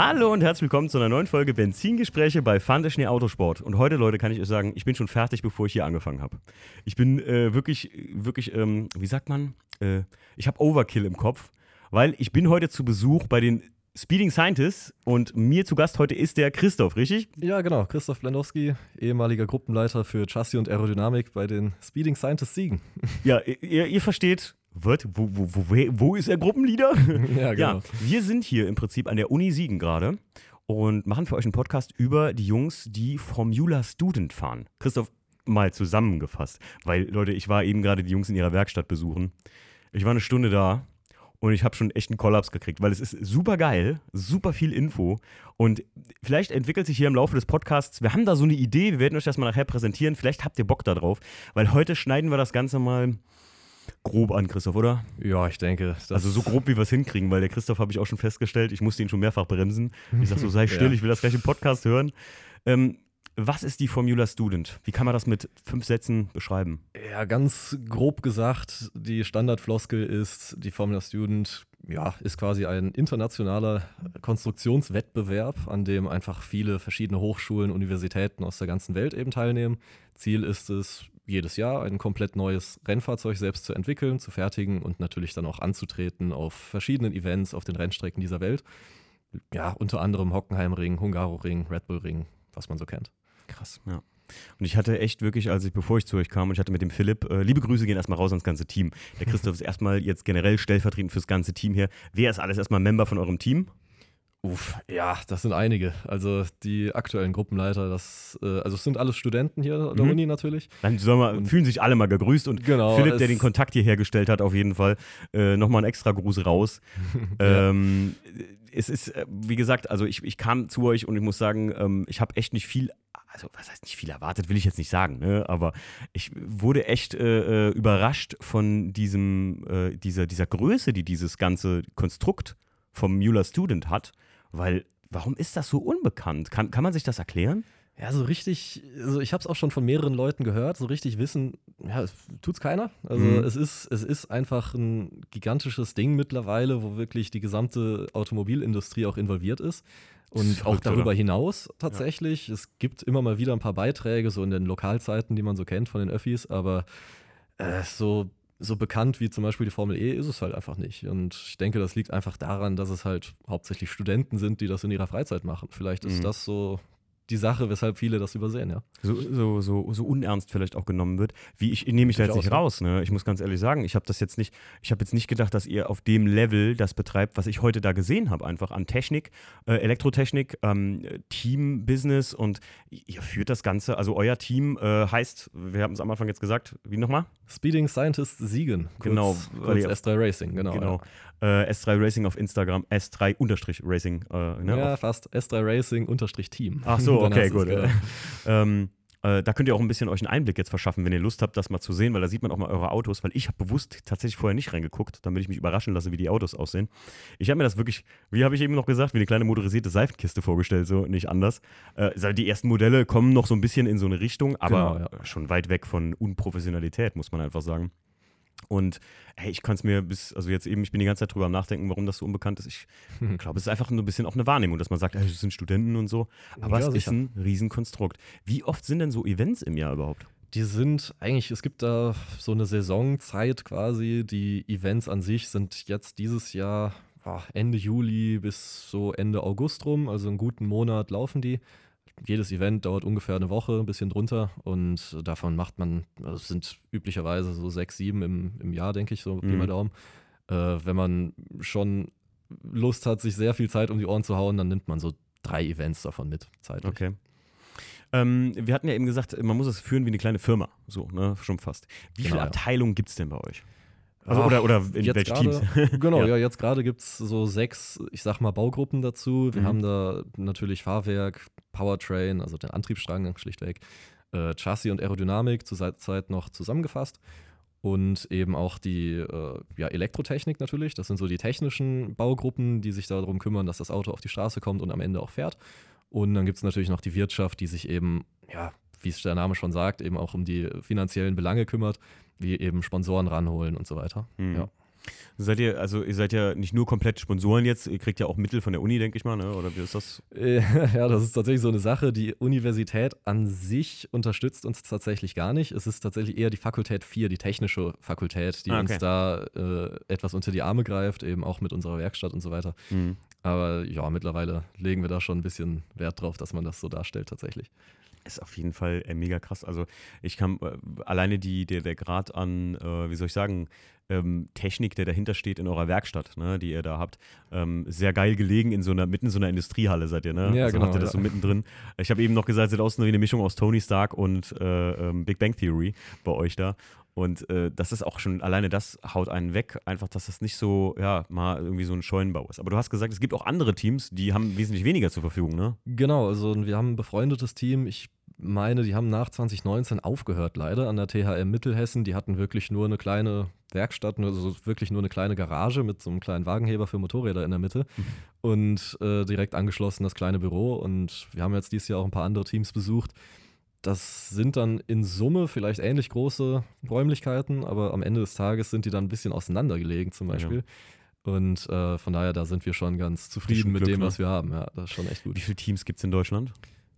Hallo und herzlich willkommen zu einer neuen Folge Benzingespräche bei Fante Schnee Autosport. Und heute, Leute, kann ich euch sagen, ich bin schon fertig, bevor ich hier angefangen habe. Ich bin äh, wirklich, wirklich, ähm, wie sagt man? Äh, ich habe Overkill im Kopf, weil ich bin heute zu Besuch bei den Speeding Scientists und mir zu Gast heute ist der Christoph, richtig? Ja, genau. Christoph Blendowski, ehemaliger Gruppenleiter für Chassis und Aerodynamik bei den Speeding Scientists Siegen. Ja, ihr, ihr versteht, wird, wo, wo, wo, wo ist er Gruppenleader? Ja, genau. Ja, wir sind hier im Prinzip an der Uni Siegen gerade und machen für euch einen Podcast über die Jungs, die Formula Student fahren. Christoph, mal zusammengefasst, weil Leute, ich war eben gerade die Jungs in ihrer Werkstatt besuchen. Ich war eine Stunde da und ich habe schon echt einen Kollaps gekriegt, weil es ist super geil, super viel Info und vielleicht entwickelt sich hier im Laufe des Podcasts, wir haben da so eine Idee, wir werden euch das mal nachher präsentieren, vielleicht habt ihr Bock da drauf, weil heute schneiden wir das Ganze mal grob an, Christoph, oder? Ja, ich denke. das- Also so grob, wie wir es hinkriegen, weil der Christoph habe ich auch schon festgestellt, ich musste ihn schon mehrfach bremsen. Ich sag so, sei still, Ja. ich will das gleich im Podcast hören. Ähm, was ist die Formula Student? Wie kann man das mit fünf Sätzen beschreiben? Ja, ganz grob gesagt, die Standardfloskel ist, die Formula Student ja, ist quasi ein internationaler Konstruktionswettbewerb, an dem einfach viele verschiedene Hochschulen, Universitäten aus der ganzen Welt eben teilnehmen. Ziel ist es, jedes Jahr ein komplett neues Rennfahrzeug selbst zu entwickeln, zu fertigen und natürlich dann auch anzutreten auf verschiedenen Events auf den Rennstrecken dieser Welt. Ja, unter anderem Hockenheimring, Hungaroring, Red Bull Ring, was man so kennt. Krass, ja. Und ich hatte echt wirklich, als ich, bevor ich zu euch kam, und ich hatte mit dem Philipp, äh, liebe Grüße gehen erstmal raus ans ganze Team. Der Christoph ist erstmal jetzt generell stellvertretend fürs ganze Team hier. Wer ist alles erstmal Member von eurem Team? Uff, ja, das sind einige. Also die aktuellen Gruppenleiter, das, äh, also es sind alles Studenten hier an der Mhm. Uni natürlich. Dann man, fühlen sich alle mal gegrüßt und Genau. Philipp, der den Kontakt hier hergestellt hat, auf jeden Fall äh, nochmal einen extra Gruß raus. Ähm, es ist, äh, wie gesagt, also ich, ich kam zu euch und ich muss sagen, ähm, ich habe echt nicht viel, also was heißt nicht viel erwartet, will ich jetzt nicht sagen, ne? aber ich wurde echt äh, äh, überrascht von diesem, äh, dieser, dieser Größe, die dieses ganze Konstrukt vom Mueller Student hat, weil warum ist das so unbekannt? Kann, kann man sich das erklären? Ja, so richtig, also ich habe es auch schon von mehreren Leuten gehört, so richtig wissen, ja, es tut's keiner. Also Mhm. es ist, es ist einfach ein gigantisches Ding mittlerweile, wo wirklich die gesamte Automobilindustrie auch involviert ist. Und auch darüber hinaus tatsächlich. Es gibt immer mal wieder ein paar Beiträge, so in den Lokalzeiten, die man so kennt von den Öffis, aber äh, so, so bekannt wie zum Beispiel die Formel E ist es halt einfach nicht. Und ich denke, das liegt einfach daran, dass es halt hauptsächlich Studenten sind, die das in ihrer Freizeit machen. Vielleicht ist Mhm. das so die Sache, weshalb viele das übersehen, ja. so, so, so, so unernst vielleicht auch genommen wird. Wie ich nehme mich da jetzt nicht ja. raus, ne? Ich muss ganz ehrlich sagen, ich habe das jetzt nicht, ich habe jetzt nicht gedacht, dass ihr auf dem Level das betreibt, was ich heute da gesehen habe, einfach an Technik, äh, Elektrotechnik, ähm, Team-Business und ihr führt das Ganze, also euer Team äh, heißt, wir haben es am Anfang jetzt gesagt, wie nochmal? Speeding Scientists Siegen. Kurz, Genau, Kurz ihr- S3 Racing, genau. Genau. Äh, S3 Racing auf Instagram, S3-Racing. Äh, Ja, ne? ja fast S3 Racing unterstrich Team. Ach so, okay, gut. genau. ähm, äh, da könnt ihr auch ein bisschen euch einen Einblick jetzt verschaffen, wenn ihr Lust habt, das mal zu sehen, weil da sieht man auch mal eure Autos, weil ich habe bewusst tatsächlich vorher nicht reingeguckt, damit ich mich überraschen lasse, wie die Autos aussehen. Ich habe mir das wirklich, wie habe ich eben noch gesagt, wie eine kleine motorisierte Seifenkiste vorgestellt, so nicht anders. Äh, die ersten Modelle kommen noch so ein bisschen in so eine Richtung, aber Genau, schon weit weg von Unprofessionalität, muss man einfach sagen. Und hey, ich kann es mir bis, also jetzt eben, ich bin die ganze Zeit drüber am Nachdenken, warum das so unbekannt ist. Ich glaube, es ist einfach nur ein bisschen auch eine Wahrnehmung, dass man sagt, hey, das sind Studenten und so. Aber Ja, es ist sicher. ein Riesenkonstrukt. Wie oft sind denn so Events im Jahr überhaupt? Die sind eigentlich, es gibt da so eine Saisonzeit quasi. Die Events an sich sind jetzt dieses Jahr Ende Juli bis so Ende August rum, also einen guten Monat laufen die. Jedes Event dauert ungefähr eine Woche, ein bisschen drunter und davon macht man, also es sind üblicherweise so sechs, sieben im, im Jahr, denke ich, so Pi Mhm. mal Daumen. Äh, wenn man schon Lust hat, sich sehr viel Zeit um die Ohren zu hauen, dann nimmt man so drei Events davon mit, zeitlich. Okay. Ähm, wir hatten ja eben gesagt, man muss es führen wie eine kleine Firma. So, ne? Schon fast. Wie Genau, viele ja. Abteilungen gibt es denn bei euch? Also, Ach, oder, oder in welche Teams? Genau, Ja. ja, jetzt gerade gibt es so sechs, ich sag mal, Baugruppen dazu. Wir Mhm. haben da natürlich Fahrwerk, Powertrain, also den Antriebsstrang schlichtweg, äh, Chassis und Aerodynamik zur Zeit- Zeit noch zusammengefasst. Und eben auch die äh, ja, Elektrotechnik natürlich. Das sind so die technischen Baugruppen, die sich darum kümmern, dass das Auto auf die Straße kommt und am Ende auch fährt. Und dann gibt es natürlich noch die Wirtschaft, die sich eben, ja, wie es der Name schon sagt, eben auch um die finanziellen Belange kümmert, wie eben Sponsoren ranholen und so weiter. Mhm. Ja. Seid ihr, also ihr seid ja nicht nur komplett Sponsoren jetzt, ihr kriegt ja auch Mittel von der Uni, denke ich mal, ne? oder wie ist das? ja, das ist tatsächlich so eine Sache. Die Universität an sich unterstützt uns tatsächlich gar nicht. Es ist tatsächlich eher die Fakultät 4, die technische Fakultät, die ah, okay. uns da äh, etwas unter die Arme greift, eben auch mit unserer Werkstatt und so weiter. Mhm. Aber ja, mittlerweile legen wir da schon ein bisschen Wert drauf, dass man das so darstellt tatsächlich. Ist auf jeden Fall äh, mega krass. Also ich kann äh, alleine die, der, der Grad an, äh, wie soll ich sagen, ähm, Technik, der dahinter steht in eurer Werkstatt, ne, die ihr da habt, ähm, sehr geil gelegen in so einer, mitten in so einer Industriehalle seid ihr, ne? Ja, also genau. Habt ihr das so mittendrin. Ich habe eben noch gesagt, es sieht aus wie eine Mischung aus Tony Stark und äh, ähm, Big Bang Theory bei euch da. Und äh, das ist auch schon, alleine das haut einen weg, einfach, dass das nicht so, ja, mal irgendwie so ein Scheunenbau ist. Aber du hast gesagt, es gibt auch andere Teams, die haben wesentlich weniger zur Verfügung, ne? Genau, also wir haben ein befreundetes Team. Ich meine, die haben nach 2019 aufgehört, leider, an der THM Mittelhessen. Die hatten wirklich nur eine kleine Werkstatt, also wirklich nur eine kleine Garage mit so einem kleinen Wagenheber für Motorräder in der Mitte mhm. und äh, direkt angeschlossen das kleine Büro. Und wir haben jetzt dieses Jahr auch ein paar andere Teams besucht. Das sind dann in Summe vielleicht ähnlich große Räumlichkeiten, aber am Ende des Tages sind die dann ein bisschen auseinandergelegen zum Beispiel. Ja. Und äh, von daher, da sind wir schon ganz zufrieden mit Glück, dem, ne? was wir haben. Ja, das ist schon echt gut. Wie viele Teams gibt es in Deutschland?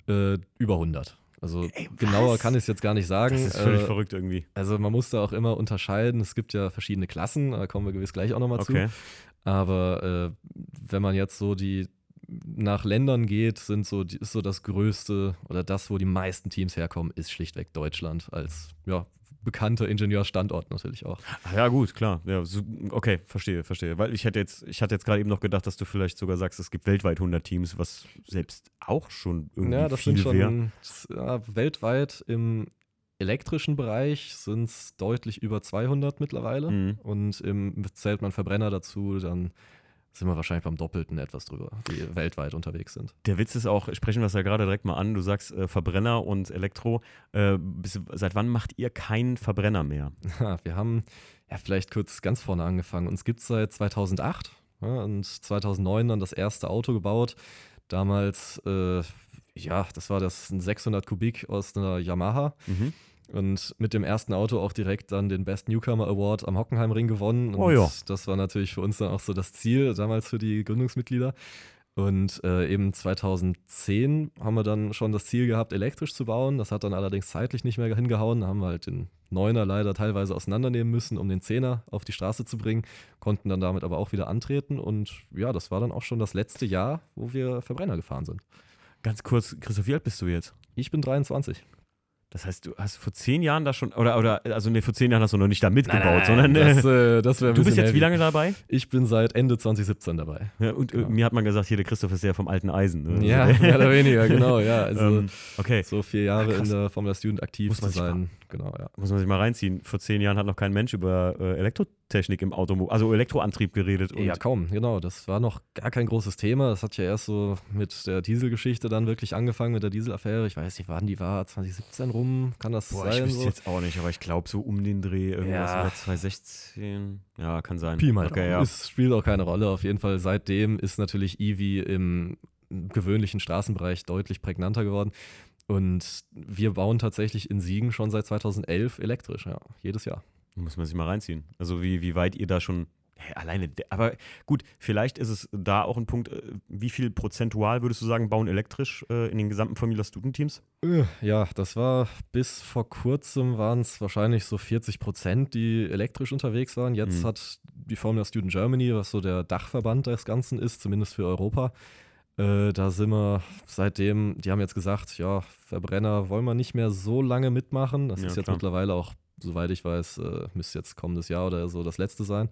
Äh, über 100. Also Ey, genauer kann ich es jetzt gar nicht sagen. Das ist völlig äh, verrückt irgendwie. Also man muss da auch immer unterscheiden. Es gibt ja verschiedene Klassen, da kommen wir gewiss gleich auch nochmal okay. zu. Aber äh, wenn man jetzt so die nach Ländern geht, sind so, ist so das Größte oder das, wo die meisten Teams herkommen, ist schlichtweg Deutschland als ja, bekannter Ingenieurstandort natürlich auch. Ach ja, gut, klar. Ja, so, okay, verstehe, verstehe. Weil ich hätte jetzt, ich hatte jetzt gerade eben noch gedacht, dass du vielleicht sogar sagst, es gibt weltweit 100 Teams, was selbst auch schon irgendwie Ja, das sind schon ja, weltweit im elektrischen Bereich sind es deutlich über 200 mittlerweile. Mhm. Und im, zählt man Verbrenner dazu, dann sind wir wahrscheinlich beim Doppelten etwas drüber, die weltweit unterwegs sind. Der Witz ist auch, sprechen wir es ja gerade direkt mal an, du sagst äh, Verbrenner und Elektro. Äh, bis, seit wann macht ihr keinen Verbrenner mehr? wir haben ja vielleicht kurz ganz vorne angefangen. Uns gibt es seit 2008 ja, und 2009 dann das erste Auto gebaut. Damals, äh, ja, das war das 600 Kubik aus einer Yamaha. Mhm. Und mit dem ersten Auto auch direkt dann den Best Newcomer Award am Hockenheimring gewonnen. Und oh ja. das war natürlich für uns dann auch so das Ziel, damals für die Gründungsmitglieder. Und äh, eben 2010 haben wir dann schon das Ziel gehabt, elektrisch zu bauen. Das hat dann allerdings zeitlich nicht mehr hingehauen. Da haben wir halt den Neuner leider teilweise auseinandernehmen müssen, um den Zehner auf die Straße zu bringen, konnten dann damit aber auch wieder antreten. Und ja, das war dann auch schon das letzte Jahr, wo wir Verbrenner gefahren sind. Ganz kurz, Christoph, wie alt bist du jetzt? Ich bin 23. Das heißt, du hast vor zehn Jahren da schon, oder, oder also nee, vor zehn Jahren hast du noch nicht da mitgebaut, nein, nein, sondern. Das, äh, das du bist jetzt heavy. wie lange dabei? Ich bin seit Ende 2017 dabei. Ja, und äh, genau. mir hat man gesagt, hier der Christoph ist ja vom alten Eisen. Ne? Ja, mehr oder weniger, genau, ja. Also ähm, okay. so vier Jahre ja, in der Formula Student aktiv zu sein. Genau, ja. Muss man sich mal reinziehen. Vor zehn Jahren hat noch kein Mensch über äh, Elektrotechnik im Automobil, also Elektroantrieb geredet. ja, kaum, genau. Das war noch gar kein großes Thema. Das hat ja erst so mit der Dieselgeschichte dann wirklich angefangen, mit der Dieselaffäre. Ich weiß nicht, wann die war, 2017 rum, kann das Boah, sein? Ich wüsste so? jetzt auch nicht, aber ich glaube so um den Dreh, irgendwas ja. 2016. Ja, kann sein. Pi mal okay, ja. Es spielt auch keine Rolle. Auf jeden Fall seitdem ist natürlich Eevee im gewöhnlichen Straßenbereich deutlich prägnanter geworden. Und wir bauen tatsächlich in Siegen schon seit 2011 elektrisch, ja, jedes Jahr. Muss man sich mal reinziehen. Also wie, wie weit ihr da schon Hey, alleine, aber gut, vielleicht ist es da auch ein Punkt, äh, wie viel prozentual würdest du sagen, bauen elektrisch äh, in den gesamten Formula Student Teams? Äh, ja, das war bis vor kurzem waren es wahrscheinlich so 40 Prozent, die elektrisch unterwegs waren. Jetzt mhm. hat die Formula Student Germany, was so der Dachverband des Ganzen ist, zumindest für Europa, äh, da sind wir seitdem, die haben jetzt gesagt, ja, Verbrenner wollen wir nicht mehr so lange mitmachen. Das ja, ist jetzt klar. mittlerweile auch, soweit ich weiß, äh, müsste jetzt kommendes Jahr oder so das letzte sein.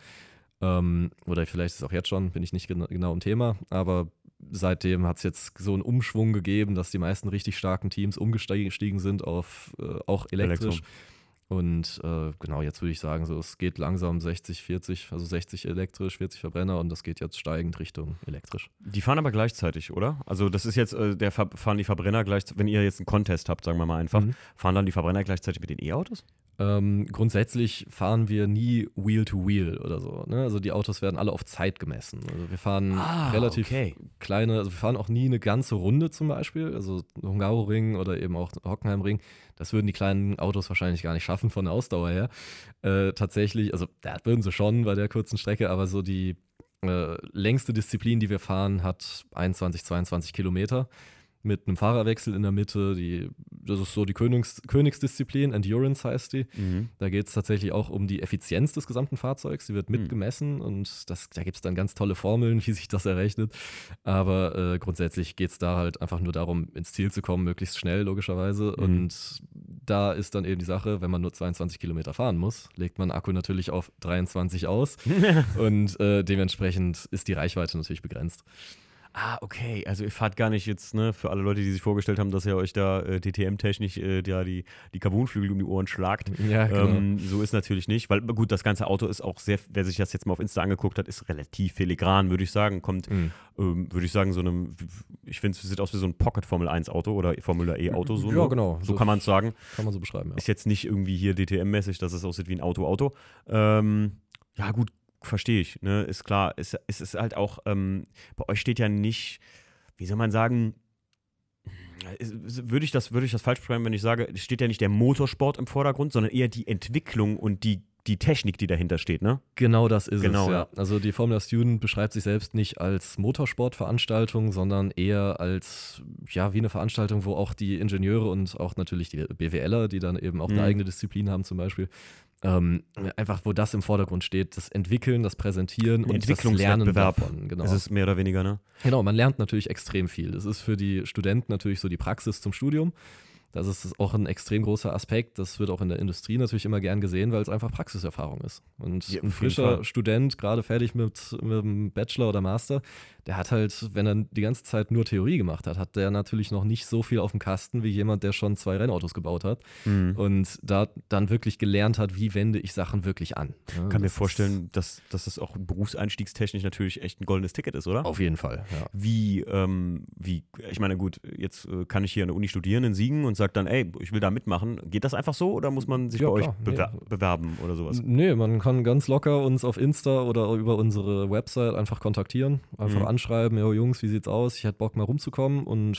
Ähm, oder vielleicht ist es auch jetzt schon, bin ich nicht gen genau im Thema. Aber seitdem hat es jetzt so einen Umschwung gegeben, dass die meisten richtig starken Teams umgestiegen sind auf äh, auch elektrisch. Elektron. Und äh, genau, jetzt würde ich sagen, so es geht langsam 60, 40, also 60 elektrisch, 40 Verbrenner und das geht jetzt steigend Richtung elektrisch. Die fahren aber gleichzeitig, oder? Also das ist jetzt, äh, der fahren die Verbrenner gleich, wenn ihr jetzt einen Contest habt, sagen wir mal einfach, mhm. fahren dann die Verbrenner gleichzeitig mit den E-Autos? Ähm, grundsätzlich fahren wir nie Wheel-to-Wheel -Wheel oder so. Ne? Also die Autos werden alle auf Zeit gemessen. Also wir fahren Ah, relativ okay. kleine, also wir fahren auch nie eine ganze Runde zum Beispiel, also Hungaroring oder eben auch Hockenheimring. Das würden die kleinen Autos wahrscheinlich gar nicht schaffen von der Ausdauer her. Äh, tatsächlich, also das würden sie schon bei der kurzen Strecke, aber so die äh, längste Disziplin, die wir fahren, hat 21, 22 Kilometer mit einem Fahrerwechsel in der Mitte. Die, das ist so die Königs, Königsdisziplin, Endurance heißt die. Mhm. Da geht es tatsächlich auch um die Effizienz des gesamten Fahrzeugs. Die wird mitgemessen und das, da gibt es dann ganz tolle Formeln, wie sich das errechnet. Aber äh, grundsätzlich geht es da halt einfach nur darum, ins Ziel zu kommen, möglichst schnell, logischerweise. Mhm. Und da ist dann eben die Sache, wenn man nur 22 Kilometer fahren muss, legt man Akku natürlich auf 23 aus und äh, dementsprechend ist die Reichweite natürlich begrenzt. Ah, okay. Also ihr fahrt gar nicht jetzt, ne, für alle Leute, die sich vorgestellt haben, dass ihr euch da äh, DTM-technisch äh, ja, die, die Carbonflügel um die Ohren schlagt. Ja, genau. Ähm, so ist natürlich nicht, weil gut, das ganze Auto ist auch sehr, wer sich das jetzt mal auf Insta angeguckt hat, ist relativ filigran, würde ich sagen. Kommt, Mhm. ähm, würde ich sagen, so einem, ich finde, es sieht aus wie so ein Pocket Formel 1 Auto oder Formula E Auto. So, Ja, ne? genau. So So- kann man es sagen. Kann man so beschreiben, ja. Ist jetzt nicht irgendwie hier DTM-mäßig, dass es aussieht wie ein Auto-Auto. Ähm, ja, gut, verstehe ich. Ne? Ist klar. Es, es ist halt auch, ähm, bei euch steht ja nicht, wie soll man sagen, würde ich, das, würde ich das falsch beschreiben, wenn ich sage, es steht ja nicht der Motorsport im Vordergrund, sondern eher die Entwicklung und die, die Technik, die dahinter steht, ne? Genau das ist Genau, es, ja. Also die Formula Student beschreibt sich selbst nicht als Motorsportveranstaltung, sondern eher als, ja, wie eine Veranstaltung, wo auch die Ingenieure und auch natürlich die BWLer, die dann eben auch Mhm. eine eigene Disziplin haben zum Beispiel, ähm, einfach wo das im Vordergrund steht, das Entwickeln, das Präsentieren Ein und das Lernen davon. Genau. Es ist mehr oder weniger, ne? Genau, man lernt natürlich extrem viel. Das ist für die Studenten natürlich so die Praxis zum Studium. Das ist auch ein extrem großer Aspekt. Das wird auch in der Industrie natürlich immer gern gesehen, weil es einfach Praxiserfahrung ist. Und Ja, ein frischer Fall. Student, gerade fertig mit, mit dem Bachelor oder Master, der hat halt, wenn er die ganze Zeit nur Theorie gemacht hat, hat der natürlich noch nicht so viel auf dem Kasten wie jemand, der schon zwei Rennautos gebaut hat Mhm. und da dann wirklich gelernt hat, wie wende ich Sachen wirklich an. Ja, Kann mir vorstellen, dass, dass das auch berufseinstiegstechnisch natürlich echt ein goldenes Ticket ist, oder? Auf jeden Fall, ja. wie, ähm, wie, ich meine, gut, jetzt äh, kann ich hier an der Uni studieren in Siegen und sage dann, ey, ich will da mitmachen. Geht das einfach so oder muss man sich Ja, bei euch klar, bewer nee. bewerben oder sowas? Nee, man kann ganz locker uns auf Insta oder über unsere Website einfach kontaktieren, einfach Mhm. anschreiben, yo Jungs, wie sieht's aus? Ich hätte Bock mal rumzukommen und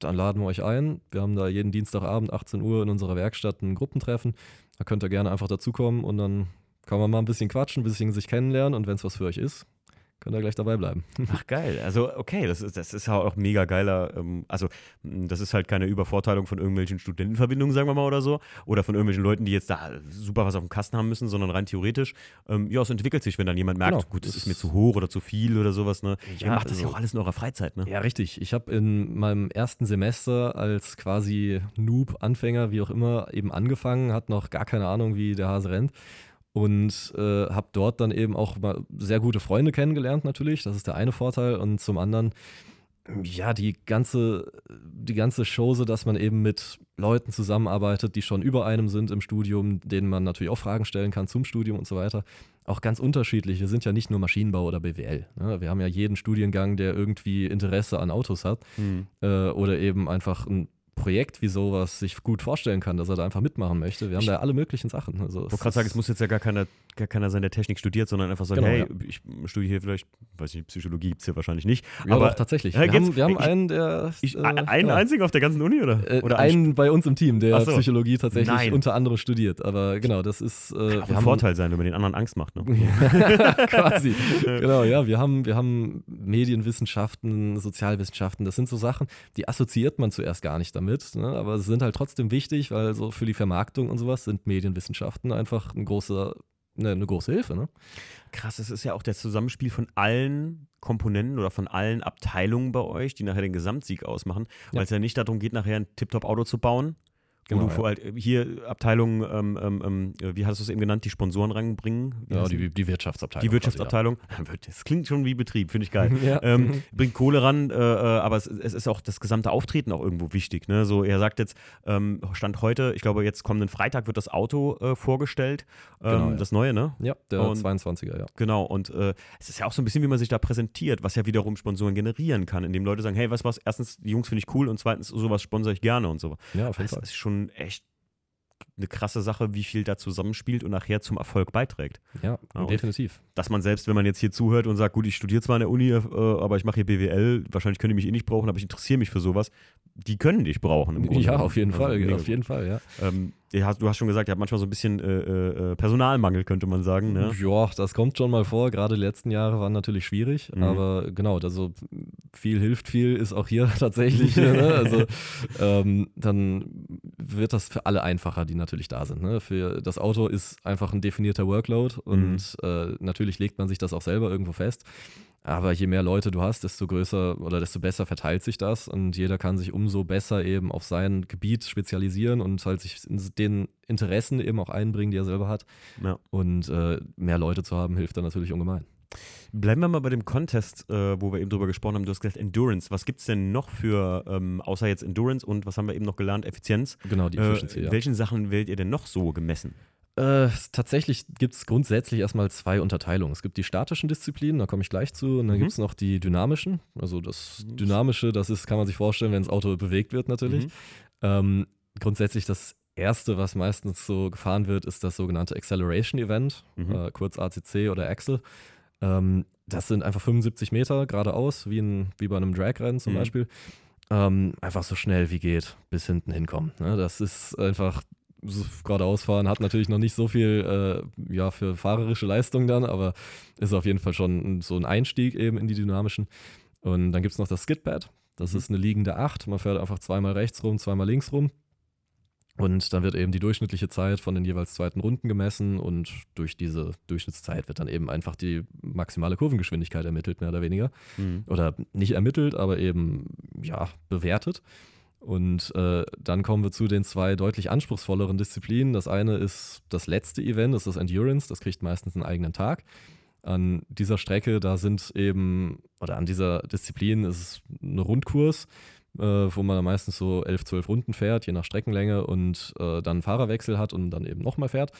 dann laden wir euch ein. Wir haben da jeden Dienstagabend 18 Uhr in unserer Werkstatt ein Gruppentreffen. Da könnt ihr gerne einfach dazukommen und dann kann man mal ein bisschen quatschen, ein bisschen sich kennenlernen und wenn es was für euch ist, könnt ihr gleich dabei bleiben. Ach geil, also okay, das ist, das ist ja auch mega geiler, ähm, also das ist halt keine Übervorteilung von irgendwelchen Studentenverbindungen, sagen wir mal, oder so, oder von irgendwelchen Leuten, die jetzt da super was auf dem Kasten haben müssen, sondern rein theoretisch, ähm, ja, es entwickelt sich, wenn dann jemand merkt, Genau, gut, das das- ist mir zu hoch oder zu viel oder sowas, ne? Ja, Ihr macht das ja also- auch alles in eurer Freizeit, ne? Ja, richtig. Ich habe in meinem ersten Semester als quasi Noob, Anfänger, wie auch immer, eben angefangen, hat noch gar keine Ahnung, wie der Hase rennt. Und äh, habe dort dann eben auch mal sehr gute Freunde kennengelernt, natürlich. Das ist der eine Vorteil. Und zum anderen, ja, die ganze, die ganze Chose, dass man eben mit Leuten zusammenarbeitet, die schon über einem sind im Studium, denen man natürlich auch Fragen stellen kann zum Studium und so weiter. Auch ganz unterschiedlich. Wir sind ja nicht nur Maschinenbau oder BWL. Ne? Wir haben ja jeden Studiengang, der irgendwie Interesse an Autos hat Hm. äh, oder eben einfach ein Projekt wie sowas sich gut vorstellen kann, dass er da einfach mitmachen möchte. Wir haben Ich- da alle möglichen Sachen. Also Ich wollte gerade sagen, es muss jetzt ja gar keiner, gar keiner sein, der Technik studiert, sondern einfach sagen, Genau, hey, ja. ich studiere hier vielleicht, weiß nicht, Psychologie gibt es hier wahrscheinlich nicht. ja, aber doch, tatsächlich. Ja, wir, haben, wir haben ich- einen, der. ich, äh, einen einzigen auf der ganzen Uni, oder? Äh, oder ein- einen bei uns im Team, der so. Psychologie tatsächlich Nein. unter anderem studiert. Aber genau, das ist. Äh, Kann ein Vorteil sein, wenn man den anderen Angst macht. Ne? Quasi. genau, ja. Wir haben, wir haben Medienwissenschaften, Sozialwissenschaften. Das sind so Sachen, die assoziiert man zuerst gar nicht damit. Ne? Aber sie sind halt trotzdem wichtig, weil so für die Vermarktung und sowas sind Medienwissenschaften einfach ein großer, ne, eine große Hilfe. Ne? Krass, es ist ja auch das Zusammenspiel von allen Komponenten oder von allen Abteilungen bei euch, die nachher den Gesamtsieg ausmachen, weil Ja. es ja nicht darum geht, nachher ein Tiptop-Auto zu bauen. Genau, wo du ja. halt hier Abteilung, ähm, ähm, ähm, wie hattest du es eben genannt, die Sponsoren ranbringen? Ja, die, die Wirtschaftsabteilung. Die Wirtschaftsabteilung, das klingt schon wie Betrieb, finde ich geil. Quasi, ja. ähm, bringt Kohle ran, äh, äh, aber es, es ist auch das gesamte Auftreten auch irgendwo wichtig. Ne? So, er sagt jetzt, ähm, Stand heute, ich glaube, jetzt kommenden Freitag wird das Auto äh, vorgestellt, ähm, Genau, ja. das neue, ne? ja, der Und- 22er, ja. Genau, und äh, es ist ja auch so ein bisschen, wie man sich da präsentiert, was ja wiederum Sponsoren generieren kann, indem Leute sagen, hey, du was, erstens, die Jungs finde ich cool und zweitens, sowas sponsere ich gerne und so. Ja, auf jeden Das Fall. ist schon echt eine krasse Sache, wie viel da zusammenspielt und nachher zum Erfolg beiträgt. Ja, Ja, definitiv. Dass man selbst, wenn man jetzt hier zuhört und sagt, gut, ich studiere zwar an der Uni, äh, aber ich mache hier BWL, wahrscheinlich können die mich eh nicht brauchen, aber ich interessiere mich für sowas, die können dich brauchen. im Grunde Ja, auf jeden Also Fall, mega auf jeden Fall, ja. Ähm, du hast schon gesagt, ihr habt manchmal so ein bisschen äh, äh, Personalmangel, könnte man sagen. Ne? Ja, das kommt schon mal vor. Gerade die letzten Jahre waren natürlich schwierig, Mhm. aber genau, also viel hilft viel, ist auch hier tatsächlich. ne? Also ähm, dann wird das für alle einfacher, die natürlich da sind. Ne? Für das Auto ist einfach ein definierter Workload und äh, natürlich legt man sich das auch selber irgendwo fest. Aber je mehr Leute du hast, desto größer oder desto besser verteilt sich das und jeder kann sich umso besser eben auf sein Gebiet spezialisieren und halt sich in den Interessen eben auch einbringen, die er selber hat. Ja. Und äh, mehr Leute zu haben, hilft dann natürlich ungemein. Bleiben wir mal bei dem Contest, äh, wo wir eben drüber gesprochen haben. Du hast gesagt Endurance. Was gibt es denn noch für, ähm, außer jetzt Endurance und was haben wir eben noch gelernt, Effizienz? Genau, die Äh, Efficiency, ja. welchen Sachen werdet ihr denn noch so gemessen? Äh, tatsächlich gibt es grundsätzlich erstmal zwei Unterteilungen. Es gibt die statischen Disziplinen, da komme ich gleich zu, und dann Mhm. gibt es noch die dynamischen. Also das Mhm. Dynamische, das ist, kann man sich vorstellen, wenn das Auto bewegt wird natürlich. Mhm. Ähm, grundsätzlich das erste, was meistens so gefahren wird, ist das sogenannte Acceleration Event, Mhm. äh, kurz ACC oder Axel. Ähm, das sind einfach 75 Meter geradeaus, wie, ein, wie bei einem Dragrennen zum Mhm. Beispiel. Ähm, einfach so schnell wie geht bis hinten hinkommen. Ne? Das ist einfach geradeaus fahren, hat natürlich noch nicht so viel äh, ja, für fahrerische Leistung dann, aber ist auf jeden Fall schon so ein Einstieg eben in die dynamischen. Und dann gibt es noch das Skidpad. Das Mhm. ist eine liegende Acht. Man fährt einfach zweimal rechts rum, zweimal links rum. Und dann wird eben die durchschnittliche Zeit von den jeweils zweiten Runden gemessen und durch diese Durchschnittszeit wird dann eben einfach die maximale Kurvengeschwindigkeit ermittelt, mehr oder weniger. Mhm. Oder nicht ermittelt, aber eben, ja, bewertet. Und äh, dann kommen wir zu den zwei deutlich anspruchsvolleren Disziplinen. Das eine ist das letzte Event, das ist das Endurance, das kriegt meistens einen eigenen Tag. An dieser Strecke, da sind eben, oder an dieser Disziplin ist es ein Rundkurs, äh, wo man meistens so 11, 12 Runden fährt, je nach Streckenlänge und äh, dann Fahrerwechsel hat und dann eben nochmal fährt.